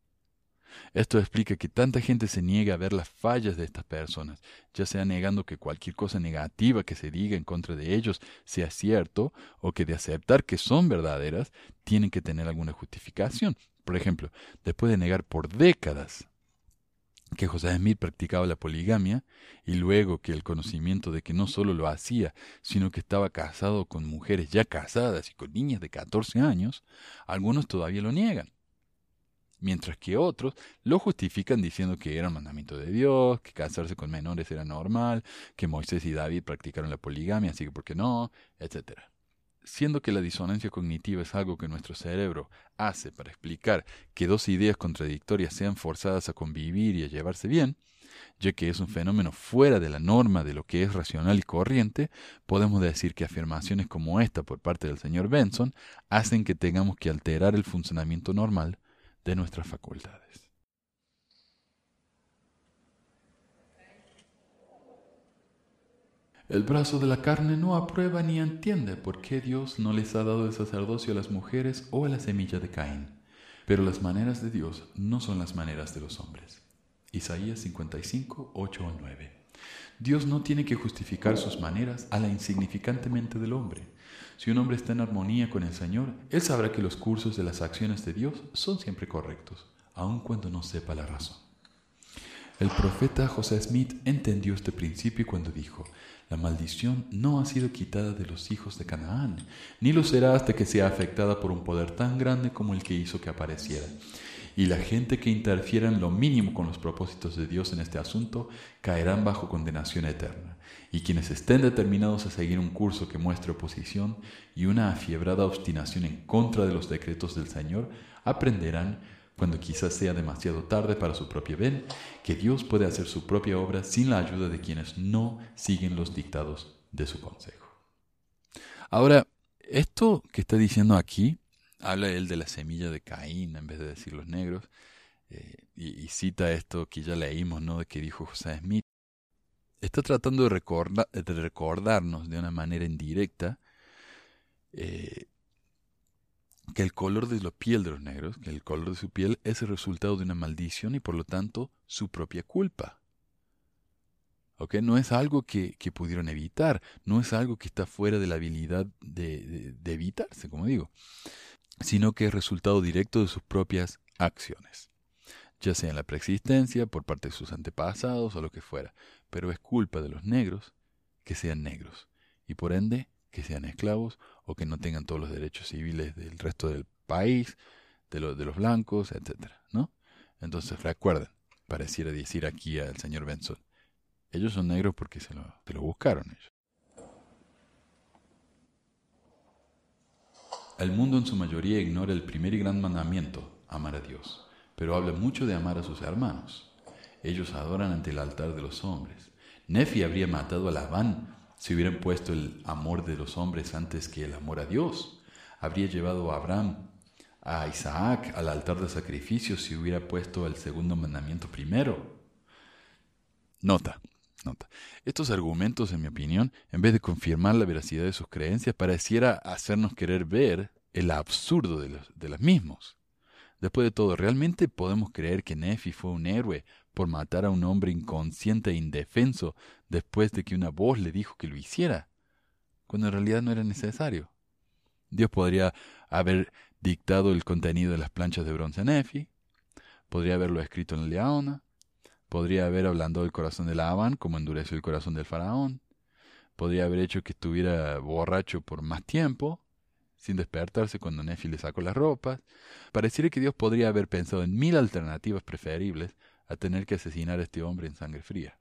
Esto explica que tanta gente se niega a ver las fallas de estas personas, ya sea negando que cualquier cosa negativa que se diga en contra de ellos sea cierto, o que de aceptar que son verdaderas, tienen que tener alguna justificación. Por ejemplo, después de negar por décadas que José Smith practicaba la poligamia, y luego que el conocimiento de que no solo lo hacía, sino que estaba casado con mujeres ya casadas y con niñas de 14 años, algunos todavía lo niegan mientras que otros lo justifican diciendo que era un mandamiento de Dios, que casarse con menores era normal, que Moisés y David practicaron la poligamia, así que ¿por qué no? etcétera. siendo que la disonancia cognitiva es algo que nuestro cerebro hace para explicar que dos ideas contradictorias sean forzadas a convivir y a llevarse bien, ya que es un fenómeno fuera de la norma de lo que es racional y corriente, podemos decir que afirmaciones como esta por parte del señor Benson hacen que tengamos que alterar el funcionamiento normal de nuestras facultades. El brazo de la carne no aprueba ni entiende por qué Dios no les ha dado el sacerdocio a las mujeres o a la semilla de Caín. Pero las maneras de Dios no son las maneras de los hombres. Isaías 55, 8 o 9. Dios no tiene que justificar sus maneras a la insignificantemente del hombre. Si un hombre está en armonía con el Señor, él sabrá que los cursos de las acciones de Dios son siempre correctos, aun cuando no sepa la razón. El profeta José Smith entendió este principio cuando dijo, la maldición no ha sido quitada de los hijos de Canaán, ni lo será hasta que sea afectada por un poder tan grande como el que hizo que apareciera. Y la gente que interfiera en lo mínimo con los propósitos de Dios en este asunto caerán bajo condenación eterna. Y quienes estén determinados a seguir un curso que muestre oposición y una afiebrada obstinación en contra de los decretos del Señor, aprenderán cuando quizás sea demasiado tarde para su propio bien, que Dios puede hacer su propia obra sin la ayuda de quienes no siguen los dictados de su consejo. Ahora, esto que está diciendo aquí, habla él de la semilla de Caín en vez de decir los negros, eh, y, cita esto que ya leímos, ¿no? De que dijo José Smith. Está tratando de, de recordarnos de una manera indirecta eh, que el color de la piel de los negros, que el color de su piel es el resultado de una maldición y por lo tanto su propia culpa. ¿Ok? No es algo que, pudieron evitar, no es algo que está fuera de la habilidad de, de evitarse, como digo, sino que es resultado directo de sus propias acciones, ya sea en la preexistencia, por parte de sus antepasados o lo que fuera, pero es culpa de los negros que sean negros, y por ende que sean esclavos o que no tengan todos los derechos civiles del resto del país, de, de los blancos, etcétera, ¿no? Entonces recuerden, pareciera decir aquí al señor Benson, ellos son negros porque se lo, se lo buscaron ellos. El mundo en su mayoría ignora el primer y gran mandamiento, amar a Dios, pero habla mucho de amar a sus hermanos. Ellos adoran ante el altar de los hombres. Nefi habría matado a Labán si hubieran puesto el amor de los hombres antes que el amor a Dios. Habría llevado a Abraham, a Isaac al altar de sacrificio si hubiera puesto el segundo mandamiento primero. Nota, nota. Estos argumentos, en mi opinión, en vez de confirmar la veracidad de sus creencias, pareciera hacernos querer ver el absurdo de los, de los mismos. Después de todo, ¿realmente podemos creer que Nefi fue un héroe por matar a un hombre inconsciente e indefenso después de que una voz le dijo que lo hiciera, cuando en realidad no era necesario. Dios podría haber dictado el contenido de las planchas de bronce Nefi, podría haberlo escrito en la leona, podría haber hablado el corazón de Labán como endureció el corazón del faraón, podría haber hecho que estuviera borracho por más tiempo, sin despertarse cuando Nefi le sacó las ropas. Pareciera que Dios podría haber pensado en mil alternativas preferibles a tener que asesinar a este hombre en sangre fría.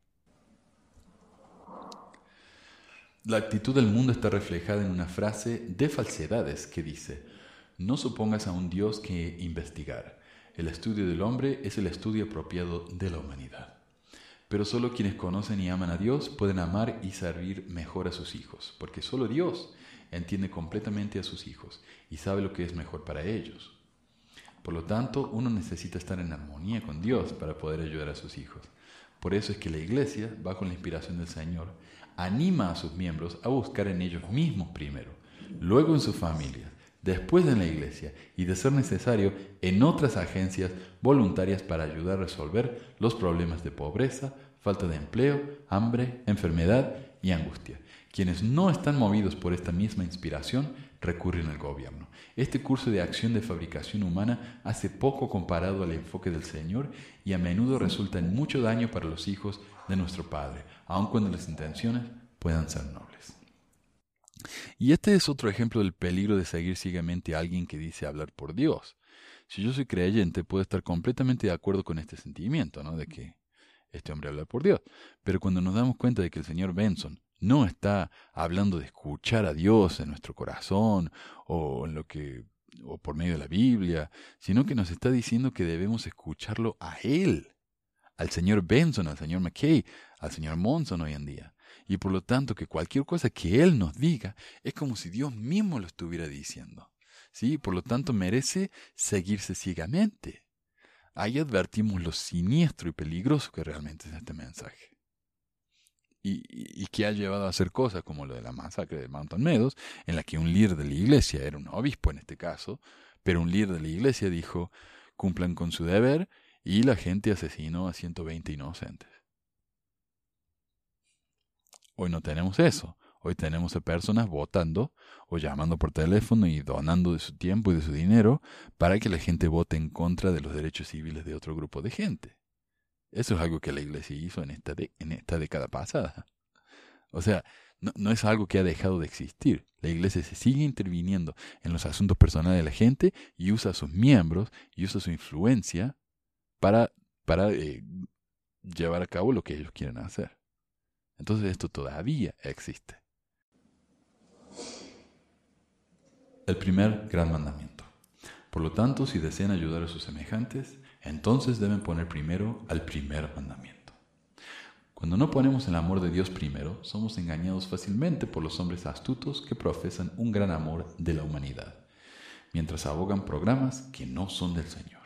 La actitud del mundo está reflejada en una frase de falsedades que dice, no supongas a un Dios que investigar. El estudio del hombre es el estudio apropiado de la humanidad. Pero solo quienes conocen y aman a Dios pueden amar y servir mejor a sus hijos, porque solo Dios entiende completamente a sus hijos y sabe lo que es mejor para ellos. Por lo tanto, uno necesita estar en armonía con Dios para poder ayudar a sus hijos. Por eso es que la Iglesia, bajo la inspiración del Señor, anima a sus miembros a buscar en ellos mismos primero, luego en sus familias, después en la Iglesia y, de ser necesario, en otras agencias voluntarias para ayudar a resolver los problemas de pobreza, falta de empleo, hambre, enfermedad y angustia. Quienes no están movidos por esta misma inspiración recurren al gobierno. Este curso de acción de fabricación humana hace poco comparado al enfoque del Señor y a menudo resulta en mucho daño para los hijos de nuestro Padre, aun cuando las intenciones puedan ser nobles. Y este es otro ejemplo del peligro de seguir ciegamente a alguien que dice hablar por Dios. Si yo soy creyente, puedo estar completamente de acuerdo con este sentimiento, ¿no? De que este hombre habla por Dios. Pero cuando nos damos cuenta de que el señor Benson no está hablando de escuchar a Dios en nuestro corazón o en lo que o por medio de la Biblia, sino que nos está diciendo que debemos escucharlo a Él, al señor Benson, al señor McKay, al señor Monson hoy en día. Y por lo tanto que cualquier cosa que Él nos diga es como si Dios mismo lo estuviera diciendo. ¿Sí? Por lo tanto merece seguirse ciegamente. Ahí advertimos lo siniestro y peligroso que realmente es este mensaje. Y, que ha llevado a hacer cosas como lo de la masacre de Mountain Meadows, en la que un líder de la iglesia, era un obispo en este caso, pero un líder de la iglesia dijo, cumplan con su deber, y la gente asesinó a 120 inocentes. Hoy no tenemos eso. Hoy tenemos a personas votando o llamando por teléfono y donando de su tiempo y de su dinero para que la gente vote en contra de los derechos civiles de otro grupo de gente. Eso es algo que la iglesia hizo en esta, en esta década pasada. O sea, no, no, es algo que ha dejado de existir. La iglesia se sigue interviniendo en los asuntos personales de la gente y usa a sus miembros y usa su influencia para, para eh, llevar a cabo lo que ellos quieren hacer. Entonces esto todavía existe. El primer gran mandamiento. Por lo tanto, si desean ayudar a sus semejantes, entonces deben poner primero al primer mandamiento. Cuando no ponemos el amor de Dios primero, somos engañados fácilmente por los hombres astutos que profesan un gran amor de la humanidad, mientras abogan programas que no son del Señor.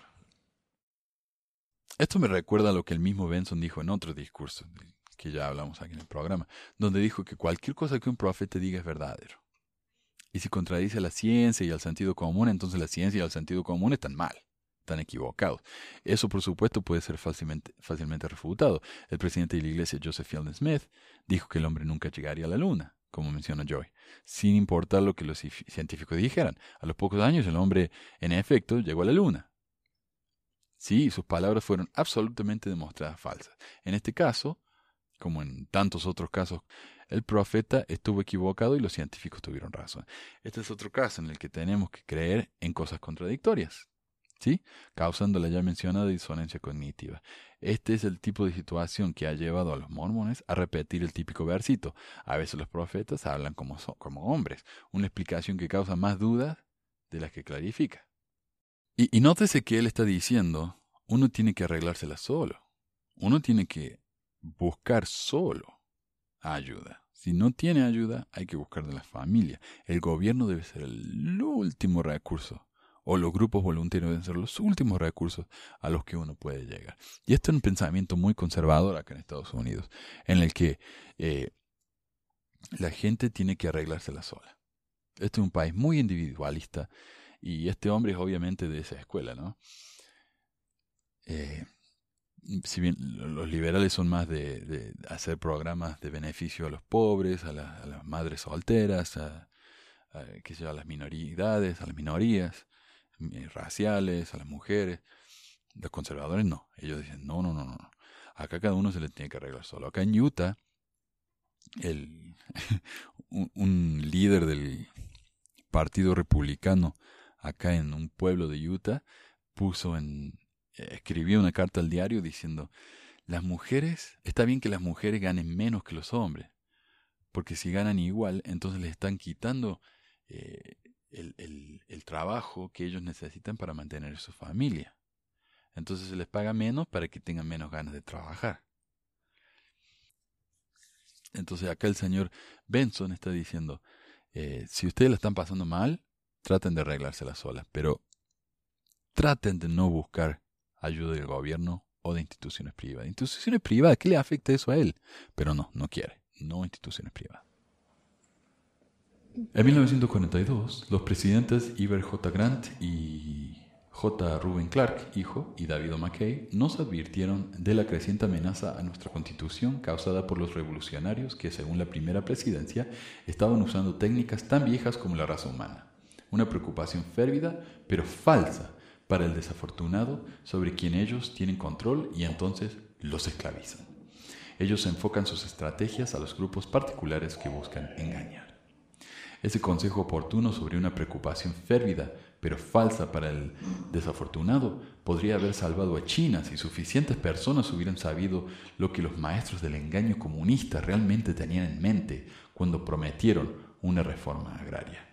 Esto me recuerda a lo que el mismo Benson dijo en otro discurso, que ya hablamos aquí en el programa, donde dijo que cualquier cosa que un profeta diga es verdadero. Y si contradice a la ciencia y al sentido común, entonces la ciencia y el sentido común están mal, están equivocados. Eso, por supuesto, puede ser fácilmente, refutado. El presidente de la iglesia, Joseph Fielding Smith, dijo que el hombre nunca llegaría a la luna, como menciona Joy, sin importar lo que los científicos dijeran. A los pocos años el hombre, en efecto, llegó a la luna. Sí, sus palabras fueron absolutamente demostradas falsas. En este caso, como en tantos otros casos, el profeta estuvo equivocado y los científicos tuvieron razón. Este es otro caso en el que tenemos que creer en cosas contradictorias, ¿sí? Causando la ya mencionada disonancia cognitiva. Este es el tipo de situación que ha llevado a los mormones a repetir el típico versito. A veces los profetas hablan como, como hombres, una explicación que causa más dudas de las que clarifica. Y, y nótese que él está diciendo, uno tiene que arreglársela solo. Uno tiene que buscar solo ayuda. Si no tiene ayuda, hay que buscar de la familia. El gobierno debe ser el último recurso. O los grupos voluntarios deben ser los últimos recursos a los que uno puede llegar. Y esto es un pensamiento muy conservador acá en Estados Unidos, en el que eh, la gente tiene que arreglársela sola. Este es un país muy individualista y este hombre es obviamente de esa escuela, ¿no? Eh, si bien los liberales son más de, hacer programas de beneficio a los pobres, a, las madres solteras, a, a las minoridades, a las minorías raciales, a las mujeres. Los conservadores no. Ellos dicen, no, no, no, no. Acá cada uno se le tiene que arreglar solo. Acá en Utah, el, [laughs] un líder del Partido Republicano, acá en un pueblo de Utah, puso en, escribió una carta al diario diciendo, las mujeres, está bien que las mujeres ganen menos que los hombres, porque si ganan igual, entonces les están quitando eh, el, el, el, trabajo que ellos necesitan para mantener su familia. Entonces se les paga menos para que tengan menos ganas de trabajar. Entonces acá el señor Benson está diciendo, eh, si ustedes la están pasando mal, traten de arreglársela solas, pero traten de no buscar ayuda del gobierno o de instituciones privadas. Instituciones privadas, ¿qué le afecta eso a él? Pero no, no quiere, no instituciones privadas. En 1942, los presidentes Iber J. Grant y J. Ruben Clark, hijo, y David McKay nos advirtieron de la creciente amenaza a nuestra constitución causada por los revolucionarios que, según la primera presidencia, estaban usando técnicas tan viejas como la raza humana. Una preocupación férvida, pero falsa, para el desafortunado sobre quien ellos tienen control y entonces los esclavizan. Ellos enfocan sus estrategias a los grupos particulares que buscan engañar. Ese consejo oportuno sobre una preocupación férvida pero falsa para el desafortunado, podría haber salvado a China si suficientes personas hubieran sabido lo que los maestros del engaño comunista realmente tenían en mente cuando prometieron una reforma agraria.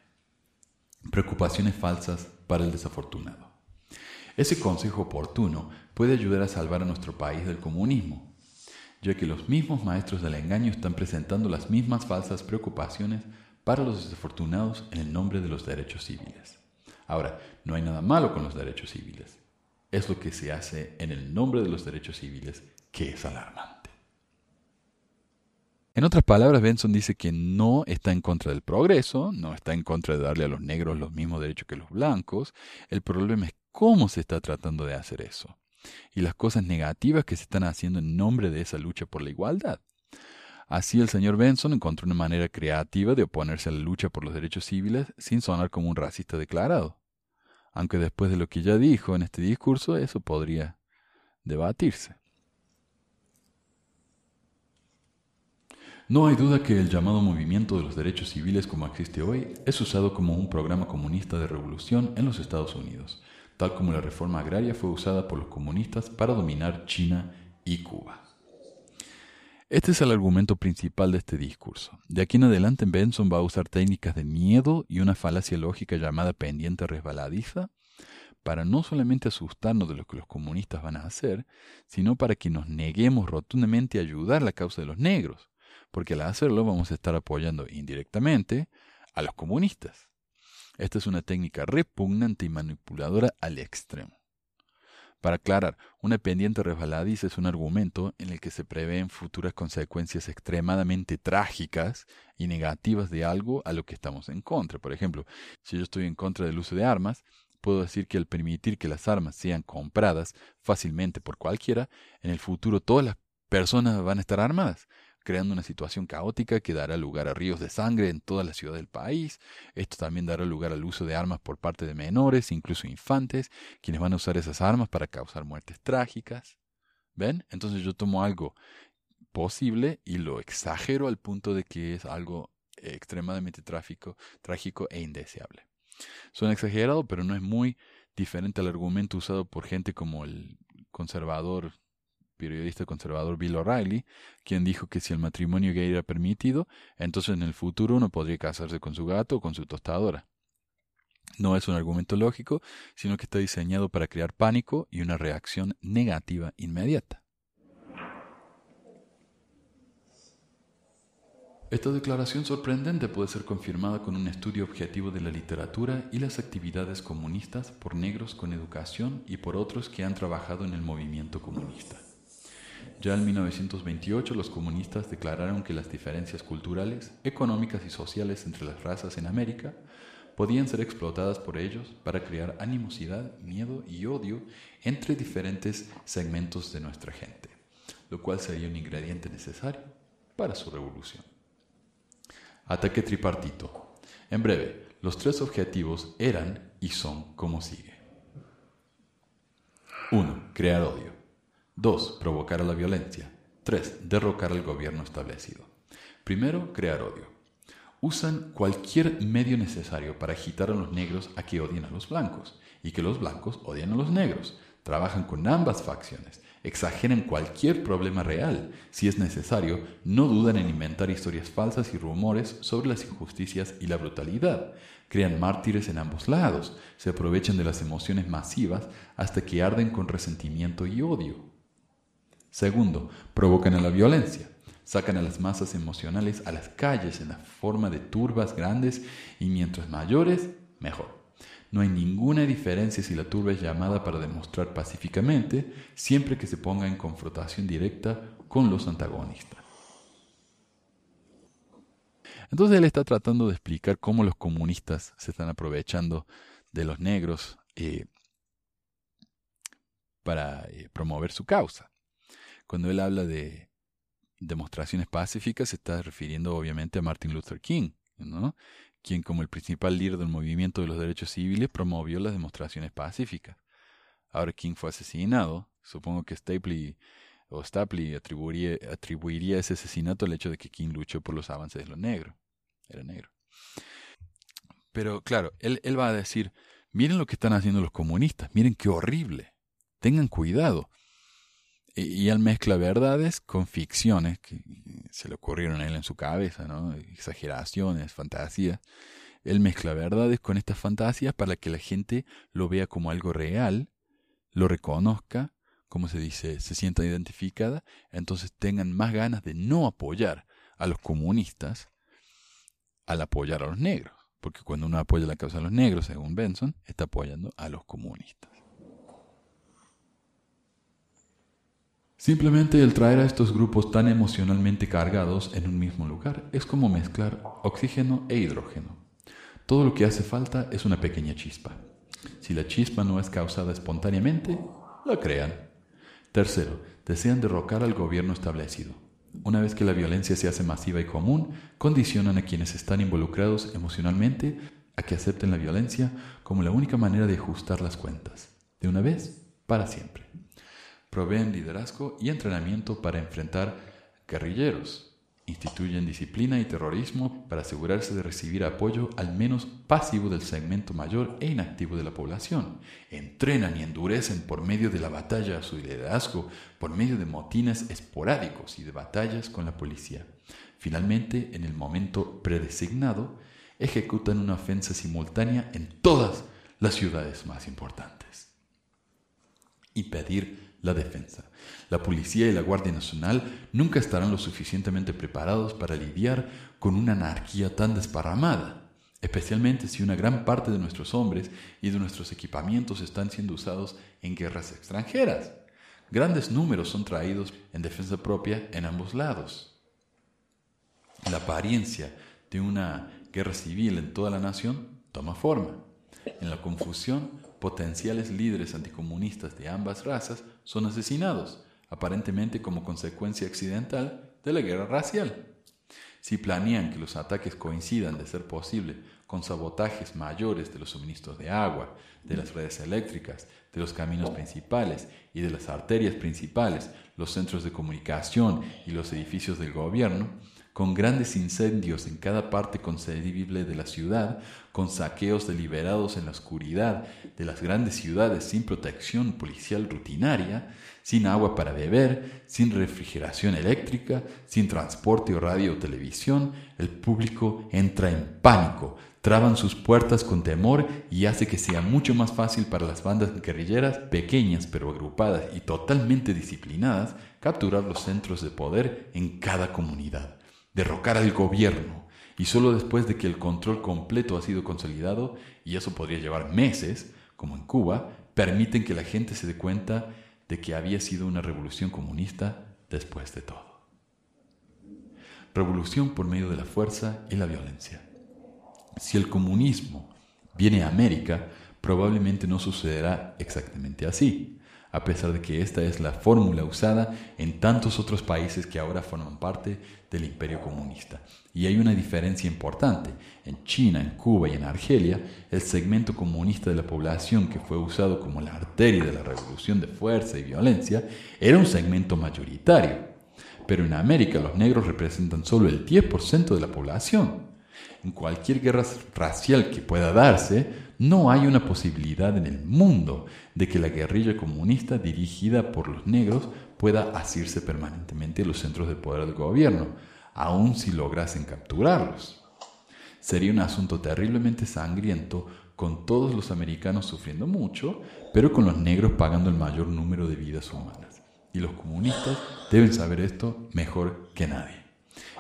Preocupaciones falsas para el desafortunado. Ese consejo oportuno puede ayudar a salvar a nuestro país del comunismo, ya que los mismos maestros del engaño están presentando las mismas falsas preocupaciones para los desafortunados en el nombre de los derechos civiles. Ahora, no hay nada malo con los derechos civiles. Es lo que se hace en el nombre de los derechos civiles que es alarmante. En otras palabras, Benson dice que no está en contra del progreso, no está en contra de darle a los negros los mismos derechos que los blancos. El problema es cómo se está tratando de hacer eso y las cosas negativas que se están haciendo en nombre de esa lucha por la igualdad. Así el señor Benson encontró una manera creativa de oponerse a la lucha por los derechos civiles sin sonar como un racista declarado. Aunque después de lo que ya dijo en este discurso, eso podría debatirse. No hay duda que el llamado movimiento de los derechos civiles como existe hoy es usado como un programa comunista de revolución en los Estados Unidos, tal como la reforma agraria fue usada por los comunistas para dominar China y Cuba. Este es el argumento principal de este discurso. De aquí en adelante Benson va a usar técnicas de miedo y una falacia lógica llamada pendiente resbaladiza para no solamente asustarnos de lo que los comunistas van a hacer, sino para que nos neguemos rotundamente a ayudar a la causa de los negros porque al hacerlo vamos a estar apoyando indirectamente a los comunistas. Esta es una técnica repugnante y manipuladora al extremo. Para aclarar, una pendiente resbaladiza es un argumento en el que se prevén futuras consecuencias extremadamente trágicas y negativas de algo a lo que estamos en contra. Por ejemplo, si yo estoy en contra del uso de armas, puedo decir que al permitir que las armas sean compradas fácilmente por cualquiera, en el futuro todas las personas van a estar armadas creando una situación caótica que dará lugar a ríos de sangre en toda la ciudad del país. Esto también dará lugar al uso de armas por parte de menores, incluso infantes, quienes van a usar esas armas para causar muertes trágicas. ¿Ven? Entonces yo tomo algo posible y lo exagero al punto de que es algo extremadamente trágico, trágico e indeseable. Suena exagerado, pero no es muy diferente al argumento usado por gente como el conservador periodista conservador Bill O'Reilly, quien dijo que si el matrimonio gay era permitido, entonces en el futuro uno podría casarse con su gato o con su tostadora. No es un argumento lógico, sino que está diseñado para crear pánico y una reacción negativa inmediata. Esta declaración sorprendente puede ser confirmada con un estudio objetivo de la literatura y las actividades comunistas por negros con educación y por otros que han trabajado en el movimiento comunista. Ya en 1928 los comunistas declararon que las diferencias culturales, económicas y sociales entre las razas en América podían ser explotadas por ellos para crear animosidad, miedo y odio entre diferentes segmentos de nuestra gente, lo cual sería un ingrediente necesario para su revolución. Ataque tripartito. En breve, los tres objetivos eran y son como sigue. 1. Crear odio. 2. Provocar a la violencia. 3. Derrocar al gobierno establecido. Primero, crear odio. Usan cualquier medio necesario para agitar a los negros a que odien a los blancos y que los blancos odien a los negros. Trabajan con ambas facciones. Exageran cualquier problema real. Si es necesario, no dudan en inventar historias falsas y rumores sobre las injusticias y la brutalidad. Crean mártires en ambos lados. Se aprovechan de las emociones masivas hasta que arden con resentimiento y odio. Segundo, provocan a la violencia. Sacan a las masas emocionales a las calles en la forma de turbas grandes y mientras mayores, mejor. No hay ninguna diferencia si la turba es llamada para demostrar pacíficamente, siempre que se ponga en confrontación directa con los antagonistas. Entonces él está tratando de explicar cómo los comunistas se están aprovechando de los negros eh, para eh, promover su causa. Cuando él habla de demostraciones pacíficas, se está refiriendo obviamente a Martin Luther King, ¿no? quien como el principal líder del movimiento de los derechos civiles promovió las demostraciones pacíficas. Ahora King fue asesinado, supongo que Stapley o Stapley atribuiría, ese asesinato al hecho de que King luchó por los avances de lo negro. Era negro. Pero claro, él va a decir, Miren lo que están haciendo los comunistas, miren qué horrible. Tengan cuidado. Y, él mezcla verdades con ficciones que se le ocurrieron a él en su cabeza, ¿no? Exageraciones, fantasías. Él mezcla verdades con estas fantasías para que la gente lo vea como algo real, lo reconozca, como se dice, se sienta identificada, entonces tengan más ganas de no apoyar a los comunistas al apoyar a los negros. Porque cuando uno apoya la causa de los negros, según Benson, está apoyando a los comunistas. Simplemente el traer a estos grupos tan emocionalmente cargados en un mismo lugar es como mezclar oxígeno e hidrógeno. Todo lo que hace falta es una pequeña chispa. Si la chispa no es causada espontáneamente, la crean. Tercero, desean derrocar al gobierno establecido. Una vez que la violencia se hace masiva y común, condicionan a quienes están involucrados emocionalmente a que acepten la violencia como la única manera de ajustar las cuentas, de una vez para siempre proveen liderazgo y entrenamiento para enfrentar guerrilleros, instituyen disciplina y terrorismo para asegurarse de recibir apoyo al menos pasivo del segmento mayor e inactivo de la población, entrenan y endurecen por medio de la batalla a su liderazgo, por medio de motines esporádicos y de batallas con la policía. Finalmente, en el momento predesignado, ejecutan una ofensa simultánea en todas las ciudades más importantes. Y pedir la defensa. La policía y la Guardia Nacional nunca estarán lo suficientemente preparados para lidiar con una anarquía tan desparramada, especialmente si una gran parte de nuestros hombres y de nuestros equipamientos están siendo usados en guerras extranjeras. Grandes números son traídos en defensa propia en ambos lados. La apariencia de una guerra civil en toda la nación toma forma. En la confusión, potenciales líderes anticomunistas de ambas razas son asesinados, aparentemente como consecuencia accidental de la guerra racial. Si planean que los ataques coincidan, de ser posible, con sabotajes mayores de los suministros de agua, de las redes eléctricas, de los caminos principales y de las arterias principales, los centros de comunicación y los edificios del gobierno, con grandes incendios en cada parte concebible de la ciudad, con saqueos deliberados en la oscuridad de las grandes ciudades sin protección policial rutinaria, sin agua para beber, sin refrigeración eléctrica, sin transporte o radio o televisión, el público entra en pánico, traban sus puertas con temor y hace que sea mucho más fácil para las bandas guerrilleras, pequeñas pero agrupadas y totalmente disciplinadas, capturar los centros de poder en cada comunidad derrocar al gobierno, y solo después de que el control completo ha sido consolidado, y eso podría llevar meses, como en Cuba, permiten que la gente se dé cuenta de que había sido una revolución comunista después de todo. Revolución por medio de la fuerza y la violencia. Si el comunismo viene a América, probablemente no sucederá exactamente así a pesar de que esta es la fórmula usada en tantos otros países que ahora forman parte del imperio comunista. Y hay una diferencia importante. En China, en Cuba y en Argelia, el segmento comunista de la población que fue usado como la arteria de la revolución de fuerza y violencia era un segmento mayoritario. Pero en América los negros representan solo el 10% de la población. En cualquier guerra racial que pueda darse, no hay una posibilidad en el mundo de que la guerrilla comunista dirigida por los negros pueda asirse permanentemente a los centros de poder del gobierno, aun si lograsen capturarlos. Sería un asunto terriblemente sangriento con todos los americanos sufriendo mucho, pero con los negros pagando el mayor número de vidas humanas. Y los comunistas deben saber esto mejor que nadie.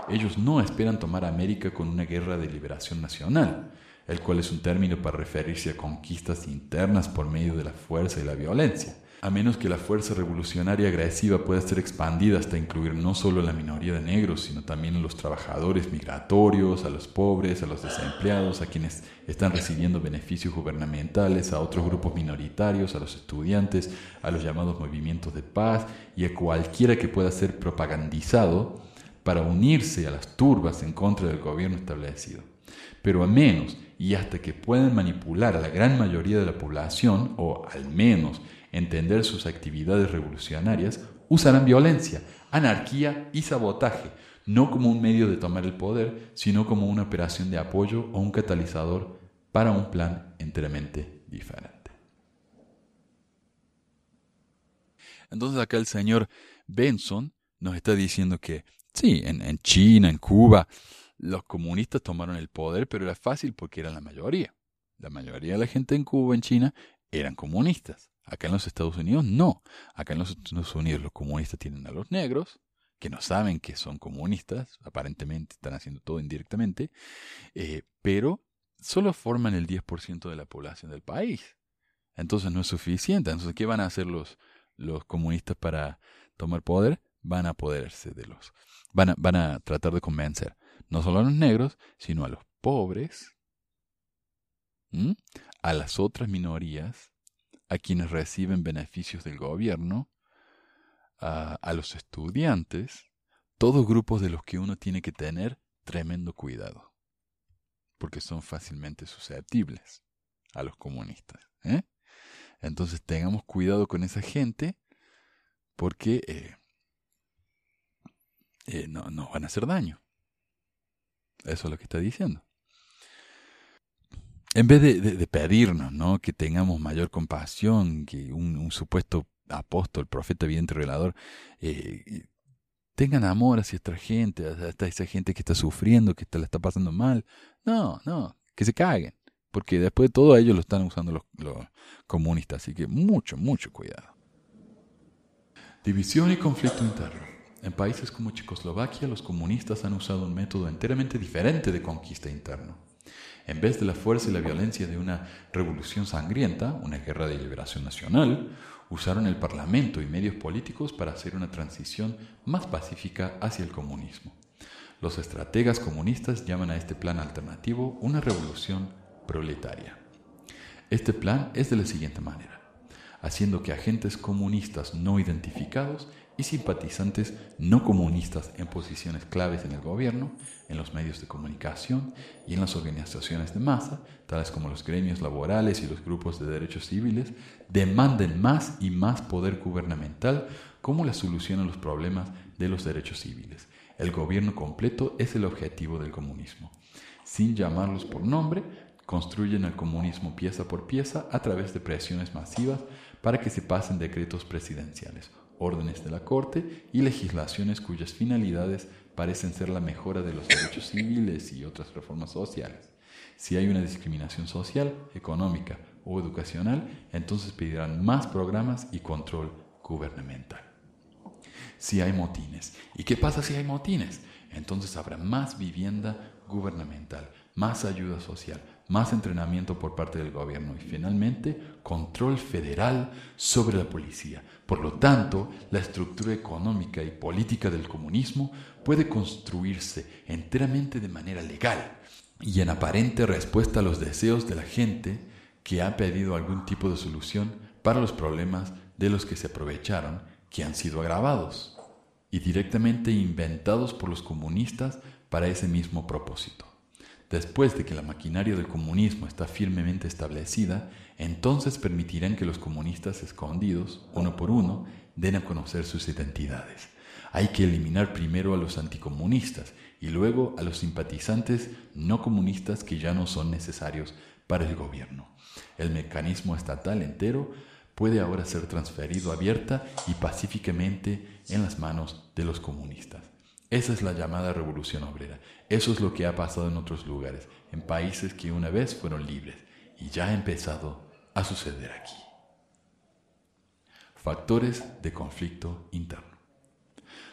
Ellos no esperan tomar América con una guerra de liberación nacional el cual es un término para referirse a conquistas internas por medio de la fuerza y la violencia, a menos que la fuerza revolucionaria agresiva pueda ser expandida hasta incluir no solo a la minoría de negros, sino también a los trabajadores migratorios, a los pobres, a los desempleados, a quienes están recibiendo beneficios gubernamentales, a otros grupos minoritarios, a los estudiantes, a los llamados movimientos de paz y a cualquiera que pueda ser propagandizado para unirse a las turbas en contra del gobierno establecido. Pero a menos y hasta que puedan manipular a la gran mayoría de la población, o al menos entender sus actividades revolucionarias, usarán violencia, anarquía y sabotaje, no como un medio de tomar el poder, sino como una operación de apoyo o un catalizador para un plan enteramente diferente. Entonces acá el señor Benson nos está diciendo que sí, en, en China, en Cuba, los comunistas tomaron el poder, pero era fácil porque eran la mayoría. La mayoría de la gente en Cuba, en China, eran comunistas. Acá en los Estados Unidos no. Acá en los Estados Unidos los comunistas tienen a los negros, que no saben que son comunistas, aparentemente están haciendo todo indirectamente, eh, pero solo forman el 10% de la población del país. Entonces no es suficiente. Entonces, ¿qué van a hacer los, los comunistas para tomar poder? Van a apoderarse de los... Van a, van a tratar de convencer no solo a los negros, sino a los pobres, a las otras minorías, a quienes reciben beneficios del gobierno, a, los estudiantes, todos grupos de los que uno tiene que tener tremendo cuidado, porque son fácilmente susceptibles a los comunistas. ¿eh? Entonces tengamos cuidado con esa gente porque eh, eh, no nos van a hacer daño. Eso es lo que está diciendo. En vez de, pedirnos ¿no? que tengamos mayor compasión, que un, supuesto apóstol, profeta, evidente, revelador, eh, tengan amor hacia esta gente, hacia esa gente que está sufriendo, que la está pasando mal. No, no, que se caguen. Porque después de todo ellos lo están usando los, los comunistas. Así que mucho, mucho cuidado. División y conflicto interno. En países como Checoslovaquia, los comunistas han usado un método enteramente diferente de conquista interno. En vez de la fuerza y la violencia de una revolución sangrienta, una guerra de liberación nacional, usaron el Parlamento y medios políticos para hacer una transición más pacífica hacia el comunismo. Los estrategas comunistas llaman a este plan alternativo una revolución proletaria. Este plan es de la siguiente manera, haciendo que agentes comunistas no identificados y simpatizantes no comunistas en posiciones claves en el gobierno, en los medios de comunicación y en las organizaciones de masa, tales como los gremios laborales y los grupos de derechos civiles, demanden más y más poder gubernamental como la solución a los problemas de los derechos civiles. El gobierno completo es el objetivo del comunismo. Sin llamarlos por nombre, construyen el comunismo pieza por pieza a través de presiones masivas para que se pasen decretos presidenciales órdenes de la Corte y legislaciones cuyas finalidades parecen ser la mejora de los derechos civiles y otras reformas sociales. Si hay una discriminación social, económica o educacional, entonces pedirán más programas y control gubernamental. Si hay motines. ¿Y qué pasa si hay motines? Entonces habrá más vivienda gubernamental, más ayuda social, más entrenamiento por parte del gobierno y finalmente control federal sobre la policía. Por lo tanto, la estructura económica y política del comunismo puede construirse enteramente de manera legal y en aparente respuesta a los deseos de la gente que ha pedido algún tipo de solución para los problemas de los que se aprovecharon, que han sido agravados y directamente inventados por los comunistas para ese mismo propósito. Después de que la maquinaria del comunismo está firmemente establecida, entonces permitirán que los comunistas escondidos, uno por uno, den a conocer sus identidades. Hay que eliminar primero a los anticomunistas y luego a los simpatizantes no comunistas que ya no son necesarios para el gobierno. El mecanismo estatal entero puede ahora ser transferido abierta y pacíficamente en las manos de los comunistas. Esa es la llamada revolución obrera. Eso es lo que ha pasado en otros lugares, en países que una vez fueron libres, y ya ha empezado a suceder aquí. Factores de conflicto interno.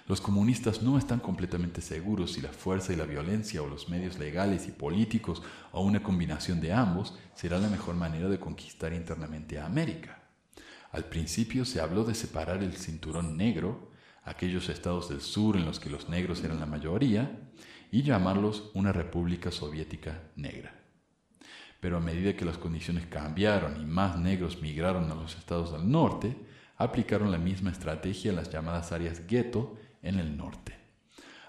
Los comunistas no están completamente seguros si la fuerza y la violencia o los medios legales y políticos o una combinación de ambos será la mejor manera de conquistar internamente a América. Al principio se habló de separar el cinturón negro aquellos estados del sur en los que los negros eran la mayoría, y llamarlos una república soviética negra. Pero a medida que las condiciones cambiaron y más negros migraron a los estados del norte, aplicaron la misma estrategia a las llamadas áreas gueto en el norte.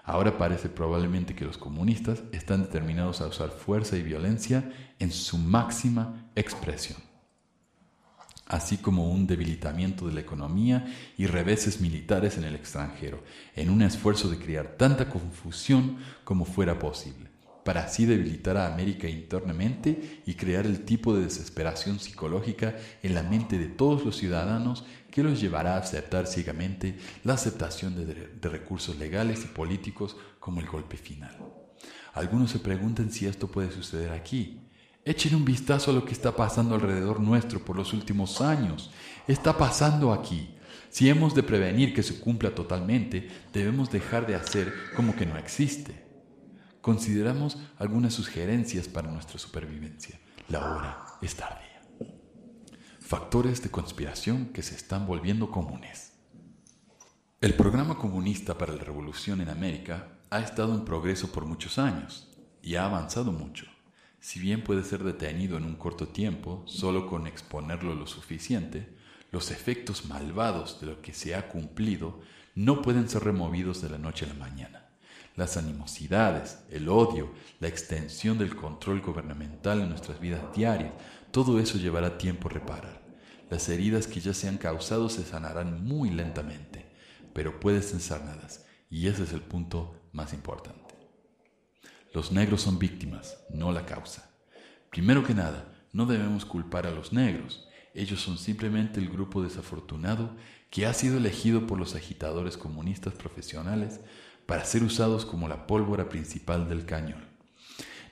Ahora parece probablemente que los comunistas están determinados a usar fuerza y violencia en su máxima expresión así como un debilitamiento de la economía y reveses militares en el extranjero, en un esfuerzo de crear tanta confusión como fuera posible. para así debilitar a América internamente y crear el tipo de desesperación psicológica en la mente de todos los ciudadanos que los llevará a aceptar ciegamente la aceptación de, de recursos legales y políticos como el golpe final. Algunos se preguntan si esto puede suceder aquí. Echen un vistazo a lo que está pasando alrededor nuestro por los últimos años. Está pasando aquí. Si hemos de prevenir que se cumpla totalmente, debemos dejar de hacer como que no existe. Consideramos algunas sugerencias para nuestra supervivencia. La hora es tardía. Factores de conspiración que se están volviendo comunes. El programa comunista para la revolución en América ha estado en progreso por muchos años y ha avanzado mucho. Si bien puede ser detenido en un corto tiempo, solo con exponerlo lo suficiente, los efectos malvados de lo que se ha cumplido no pueden ser removidos de la noche a la mañana las animosidades, el odio, la extensión del control gubernamental en nuestras vidas diarias, todo eso llevará tiempo reparar. Las heridas que ya se han causado se sanarán muy lentamente, pero pueden ser sanadas, y ese es el punto más importante. Los negros son víctimas, no la causa. Primero que nada, no debemos culpar a los negros. Ellos son simplemente el grupo desafortunado que ha sido elegido por los agitadores comunistas profesionales para ser usados como la pólvora principal del cañón.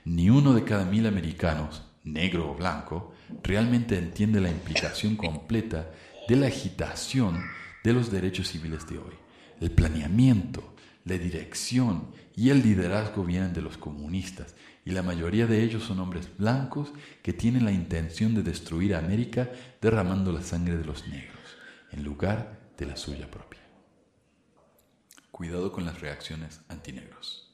Ni uno de cada mil americanos, negro o blanco, realmente entiende la implicación completa de la agitación de los derechos civiles de hoy. El planeamiento, la dirección y el liderazgo vienen de los comunistas y la mayoría de ellos son hombres blancos que tienen la intención de destruir a América derramando la sangre de los negros en lugar de la suya propia. Cuidado con las reacciones antinegros.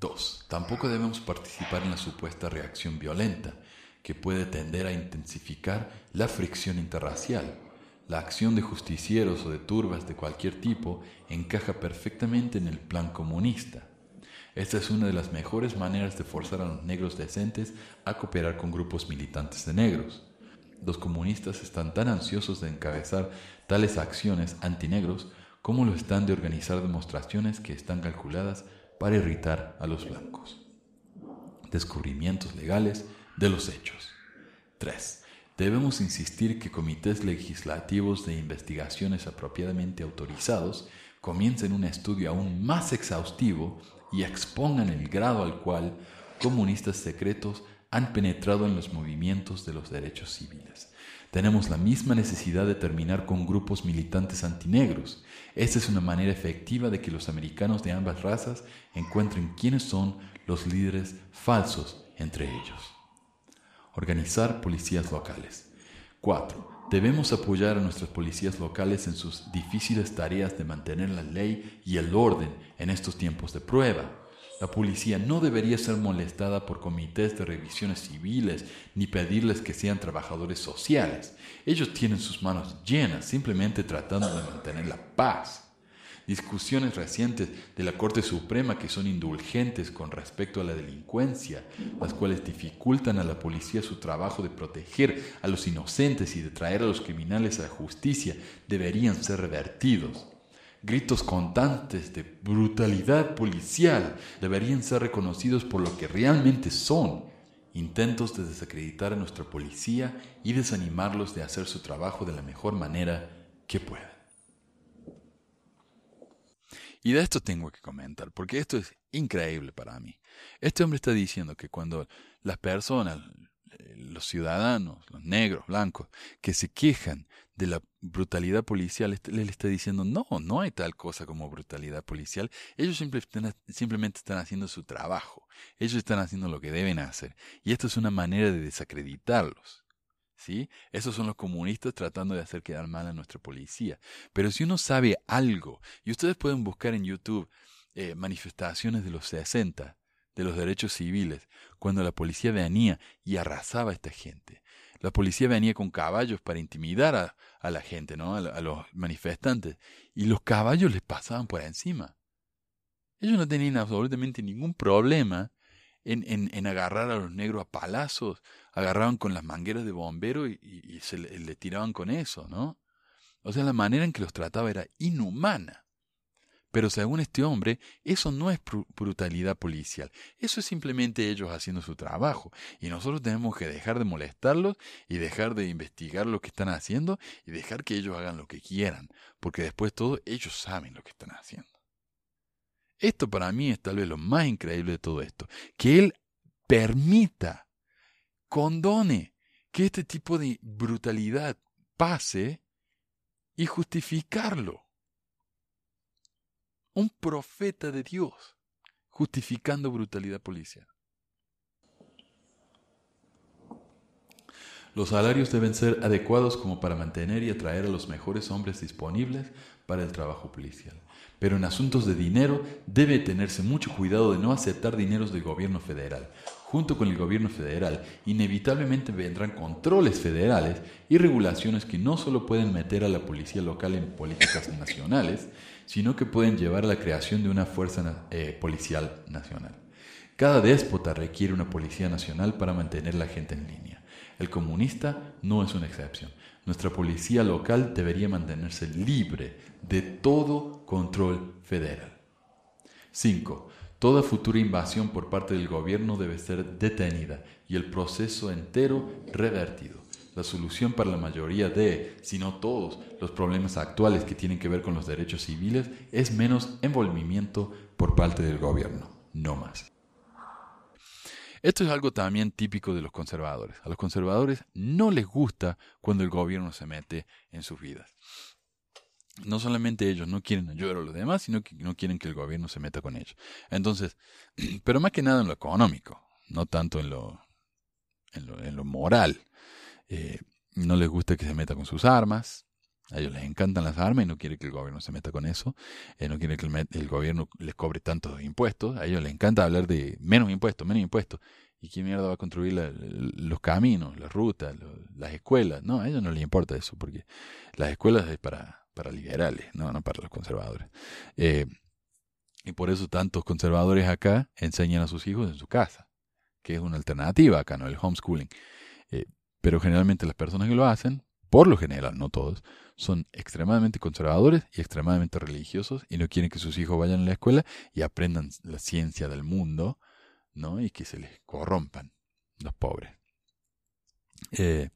2. Tampoco debemos participar en la supuesta reacción violenta, que puede tender a intensificar la fricción interracial. La acción de justicieros o de turbas de cualquier tipo encaja perfectamente en el plan comunista. Esta es una de las mejores maneras de forzar a los negros decentes a cooperar con grupos militantes de negros. Los comunistas están tan ansiosos de encabezar tales acciones antinegros cómo lo están de organizar demostraciones que están calculadas para irritar a los blancos. Descubrimientos legales de los hechos. 3. Debemos insistir que comités legislativos de investigaciones apropiadamente autorizados comiencen un estudio aún más exhaustivo y expongan el grado al cual comunistas secretos han penetrado en los movimientos de los derechos civiles. Tenemos la misma necesidad de terminar con grupos militantes antinegros. Esta es una manera efectiva de que los americanos de ambas razas encuentren quiénes son los líderes falsos entre ellos. Organizar policías locales. 4. Debemos apoyar a nuestras policías locales en sus difíciles tareas de mantener la ley y el orden en estos tiempos de prueba. La policía no debería ser molestada por comités de revisiones civiles ni pedirles que sean trabajadores sociales. Ellos tienen sus manos llenas simplemente tratando de mantener la paz. Discusiones recientes de la Corte Suprema que son indulgentes con respecto a la delincuencia, las cuales dificultan a la policía su trabajo de proteger a los inocentes y de traer a los criminales a la justicia, deberían ser revertidos. Gritos constantes de brutalidad policial deberían ser reconocidos por lo que realmente son, intentos de desacreditar a nuestra policía y desanimarlos de hacer su trabajo de la mejor manera que puedan. Y de esto tengo que comentar, porque esto es increíble para mí. Este hombre está diciendo que cuando las personas, eh, los ciudadanos, los negros, blancos, que se quejan de la brutalidad policial, él le está diciendo, no, no hay tal cosa como brutalidad policial. Ellos simplemente están haciendo su trabajo. Ellos están haciendo lo que deben hacer. Y esto es una manera de desacreditarlos. ¿Sí? Esos son los comunistas tratando de hacer quedar mal a nuestra policía. Pero si uno sabe algo, y ustedes pueden buscar en YouTube eh, manifestaciones de los 60, de los derechos civiles, cuando la policía venía y arrasaba a esta gente. La policía venía con caballos para intimidar a, la gente, ¿no? A, los manifestantes. Y los caballos les pasaban por encima. Ellos no tenían absolutamente ningún problema en, en, agarrar a los negros a palazos. Agarraban con las mangueras de bombero y, se le, tiraban con eso, ¿no? O sea, la manera en que los trataba era inhumana. Pero según este hombre, eso no es brutalidad policial, eso es simplemente ellos haciendo su trabajo. Y nosotros tenemos que dejar de molestarlos y dejar de investigar lo que están haciendo y dejar que ellos hagan lo que quieran, porque después todo ellos saben lo que están haciendo. Esto para mí es tal vez lo más increíble de todo esto, que él permita, condone que este tipo de brutalidad pase y justificarlo un profeta de Dios justificando brutalidad policial. Los salarios deben ser adecuados como para mantener y atraer a los mejores hombres disponibles para el trabajo policial. Pero en asuntos de dinero debe tenerse mucho cuidado de no aceptar dineros del gobierno federal. Junto con el gobierno federal, inevitablemente vendrán controles federales y regulaciones que no solo pueden meter a la policía local en políticas nacionales, sino que pueden llevar a la creación de una fuerza eh, policial nacional. Cada déspota requiere una policía nacional para mantener la gente en línea. El comunista no es una excepción. Nuestra policía local debería mantenerse libre de todo control federal. 5. Toda futura invasión por parte del gobierno debe ser detenida y el proceso entero revertido la solución para la mayoría de, si no todos, los problemas actuales que tienen que ver con los derechos civiles es menos envolvimiento por parte del gobierno, no más. Esto es algo también típico de los conservadores. A los conservadores no les gusta cuando el gobierno se mete en sus vidas. No solamente ellos no quieren ayudar a los demás, sino que no quieren que el gobierno se meta con ellos. Entonces, [clears throat] pero más que nada en lo económico, no tanto en lo, en lo, en lo moral. Eh, no les gusta que se meta con sus armas. A ellos les encantan las armas y no quieren que el gobierno se meta con eso. Eh, no quieren que el, gobierno les cobre tantos impuestos. A ellos les encanta hablar de menos impuestos, menos impuestos. ¿Y quién mierda va a construir los caminos, las rutas, las escuelas? No, a ellos no les importa eso, porque las escuelas es para, para liberales, no, no para los conservadores. Eh, y por eso tantos conservadores acá enseñan a sus hijos en su casa, que es una alternativa acá, ¿no? El homeschooling. Pero generalmente las personas que lo hacen, por lo general, no todos, son extremadamente conservadores y extremadamente religiosos y no quieren que sus hijos vayan a la escuela y aprendan la ciencia del mundo, ¿no? Y que se les corrompan los pobres. Eh,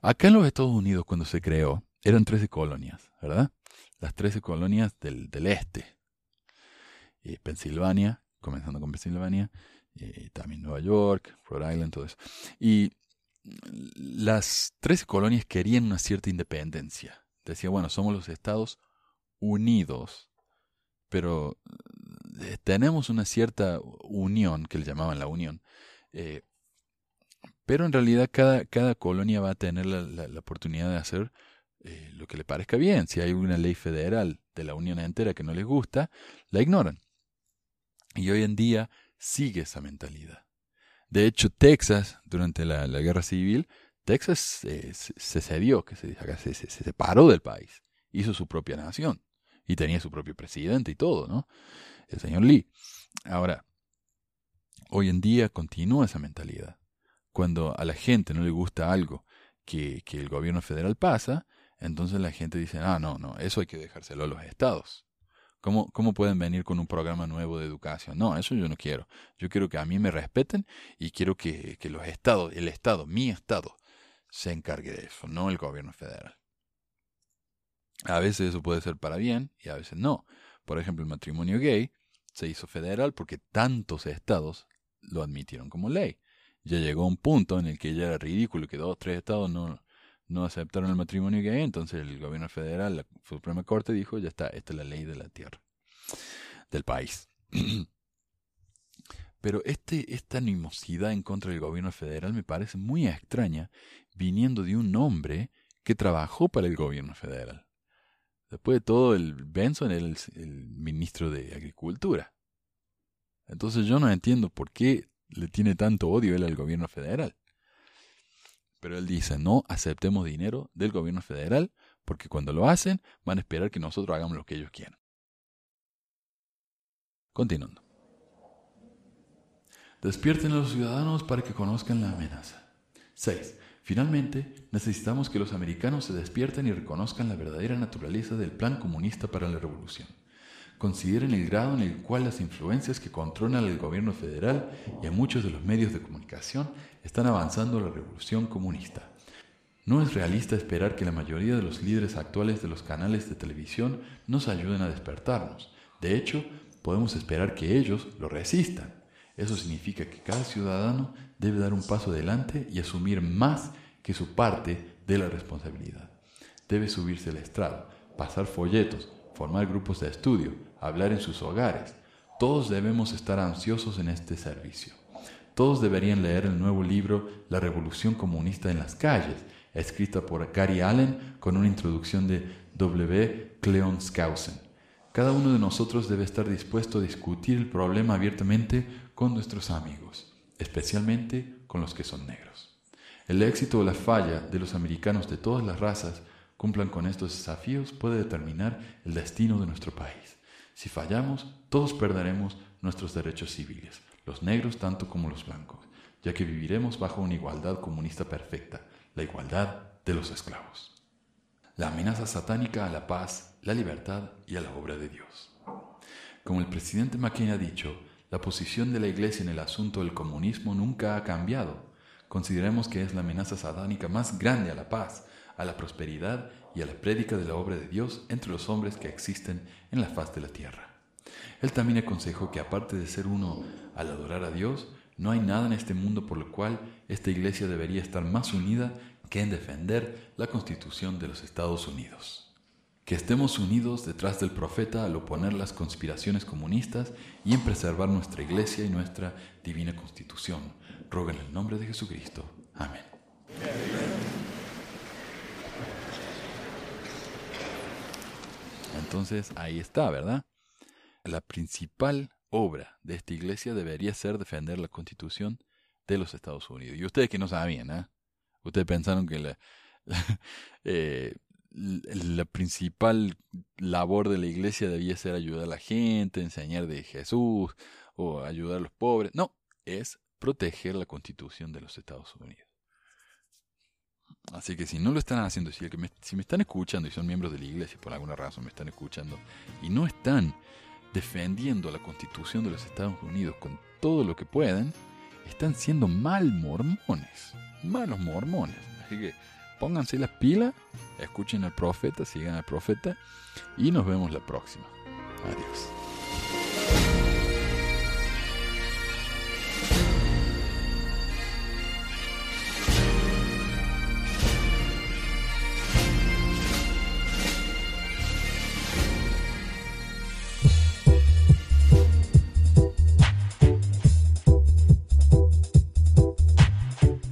acá en los Estados Unidos, cuando se creó, eran 13 colonias, ¿verdad? Las 13 colonias del, del este. Y Pensilvania, comenzando con Pensilvania, y también Nueva York, Rhode Island, todo eso. Y las tres colonias querían una cierta independencia. Decía, bueno, somos los Estados Unidos, pero eh, tenemos una cierta unión, que le llamaban la unión, eh, pero en realidad cada, cada, colonia va a tener la, oportunidad de hacer eh, lo que le parezca bien. Si hay una ley federal de la unión entera que no les gusta, la ignoran. Y hoy en día sigue esa mentalidad. De hecho, Texas, durante la, guerra civil, Texas se cedió, que se, se, se, separó del país, hizo su propia nación y tenía su propio presidente y todo, ¿no? El señor Lee. Ahora, hoy en día continúa esa mentalidad. Cuando a la gente no le gusta algo que, que el gobierno federal pasa, entonces la gente dice, ah, no, no, eso hay que dejárselo a los estados. ¿Cómo, ¿Cómo pueden venir con un programa nuevo de educación? No, eso yo no quiero. Yo quiero que a mí me respeten y quiero que, que los estados, el estado, mi estado, se encargue de eso, no el gobierno federal. A veces eso puede ser para bien y a veces no. Por ejemplo, el matrimonio gay se hizo federal porque tantos estados lo admitieron como ley. Ya llegó un punto en el que ya era ridículo que dos o tres estados no, no aceptaron el matrimonio gay, entonces el gobierno federal, la Suprema Corte dijo, ya está, esta es la ley de la tierra, del país. [clears throat] Pero este, esta animosidad en contra del gobierno federal me parece muy extraña, viniendo de un hombre que trabajó para el gobierno federal. Después de todo, el Benson era el, el ministro de Agricultura. Entonces yo no entiendo por qué le tiene tanto odio él al gobierno federal. Pero él dice, no aceptemos dinero del gobierno federal, porque cuando lo hacen van a esperar que nosotros hagamos lo que ellos quieran. Continuando. Despierten a los ciudadanos para que conozcan la amenaza. 6. Finalmente, necesitamos que los americanos se despierten y reconozcan la verdadera naturaleza del plan comunista para la revolución. Consideren el grado en el cual las influencias que controlan el gobierno federal y a muchos de los medios de comunicación están avanzando la revolución comunista. No es realista esperar que la mayoría de los líderes actuales de los canales de televisión nos ayuden a despertarnos. De hecho, podemos esperar que ellos lo resistan. Eso significa que cada ciudadano debe dar un paso adelante y asumir más que su parte de la responsabilidad. Debe subirse al estrado, pasar folletos, formar grupos de estudio, hablar en sus hogares. Todos debemos estar ansiosos en este servicio. Todos deberían leer el nuevo libro La Revolución Comunista en las Calles, escrita por Gary Allen con una introducción de W. Cleon Skousen. Cada uno de nosotros debe estar dispuesto a discutir el problema abiertamente con nuestros amigos, especialmente con los que son negros. El éxito o la falla de los americanos de todas las razas cumplan con estos desafíos puede determinar el destino de nuestro país. Si fallamos, todos perderemos nuestros derechos civiles, los negros tanto como los blancos, ya que viviremos bajo una igualdad comunista perfecta, la igualdad de los esclavos. La amenaza satánica a la paz, la libertad y a la obra de Dios. Como el presidente McCain ha dicho, la posición de la Iglesia en el asunto del comunismo nunca ha cambiado. Consideremos que es la amenaza satánica más grande a la paz, a la prosperidad y a la prédica de la obra de Dios entre los hombres que existen en la faz de la tierra. Él también aconsejó que aparte de ser uno al adorar a Dios, no hay nada en este mundo por lo cual esta iglesia debería estar más unida que en defender la constitución de los Estados Unidos. Que estemos unidos detrás del profeta al oponer las conspiraciones comunistas y en preservar nuestra iglesia y nuestra divina constitución. Roga en el nombre de Jesucristo. Amén. Entonces ahí está, ¿verdad? La principal obra de esta iglesia debería ser defender la constitución de los Estados Unidos. Y ustedes que no sabían, ¿eh? Ustedes pensaron que la, [laughs] eh, la principal labor de la iglesia debía ser ayudar a la gente, enseñar de Jesús o ayudar a los pobres. No, es proteger la constitución de los Estados Unidos. Así que si no lo están haciendo, si, me, si me están escuchando y son miembros de la iglesia, por alguna razón me están escuchando, y no están defendiendo la constitución de los Estados Unidos con todo lo que pueden, están siendo mal mormones, malos mormones. Así que pónganse las pilas, escuchen al profeta, sigan al profeta y nos vemos la próxima. Adiós.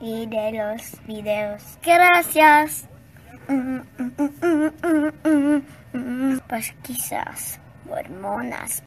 y de los videos. Gracias. Pues quizás hormonas.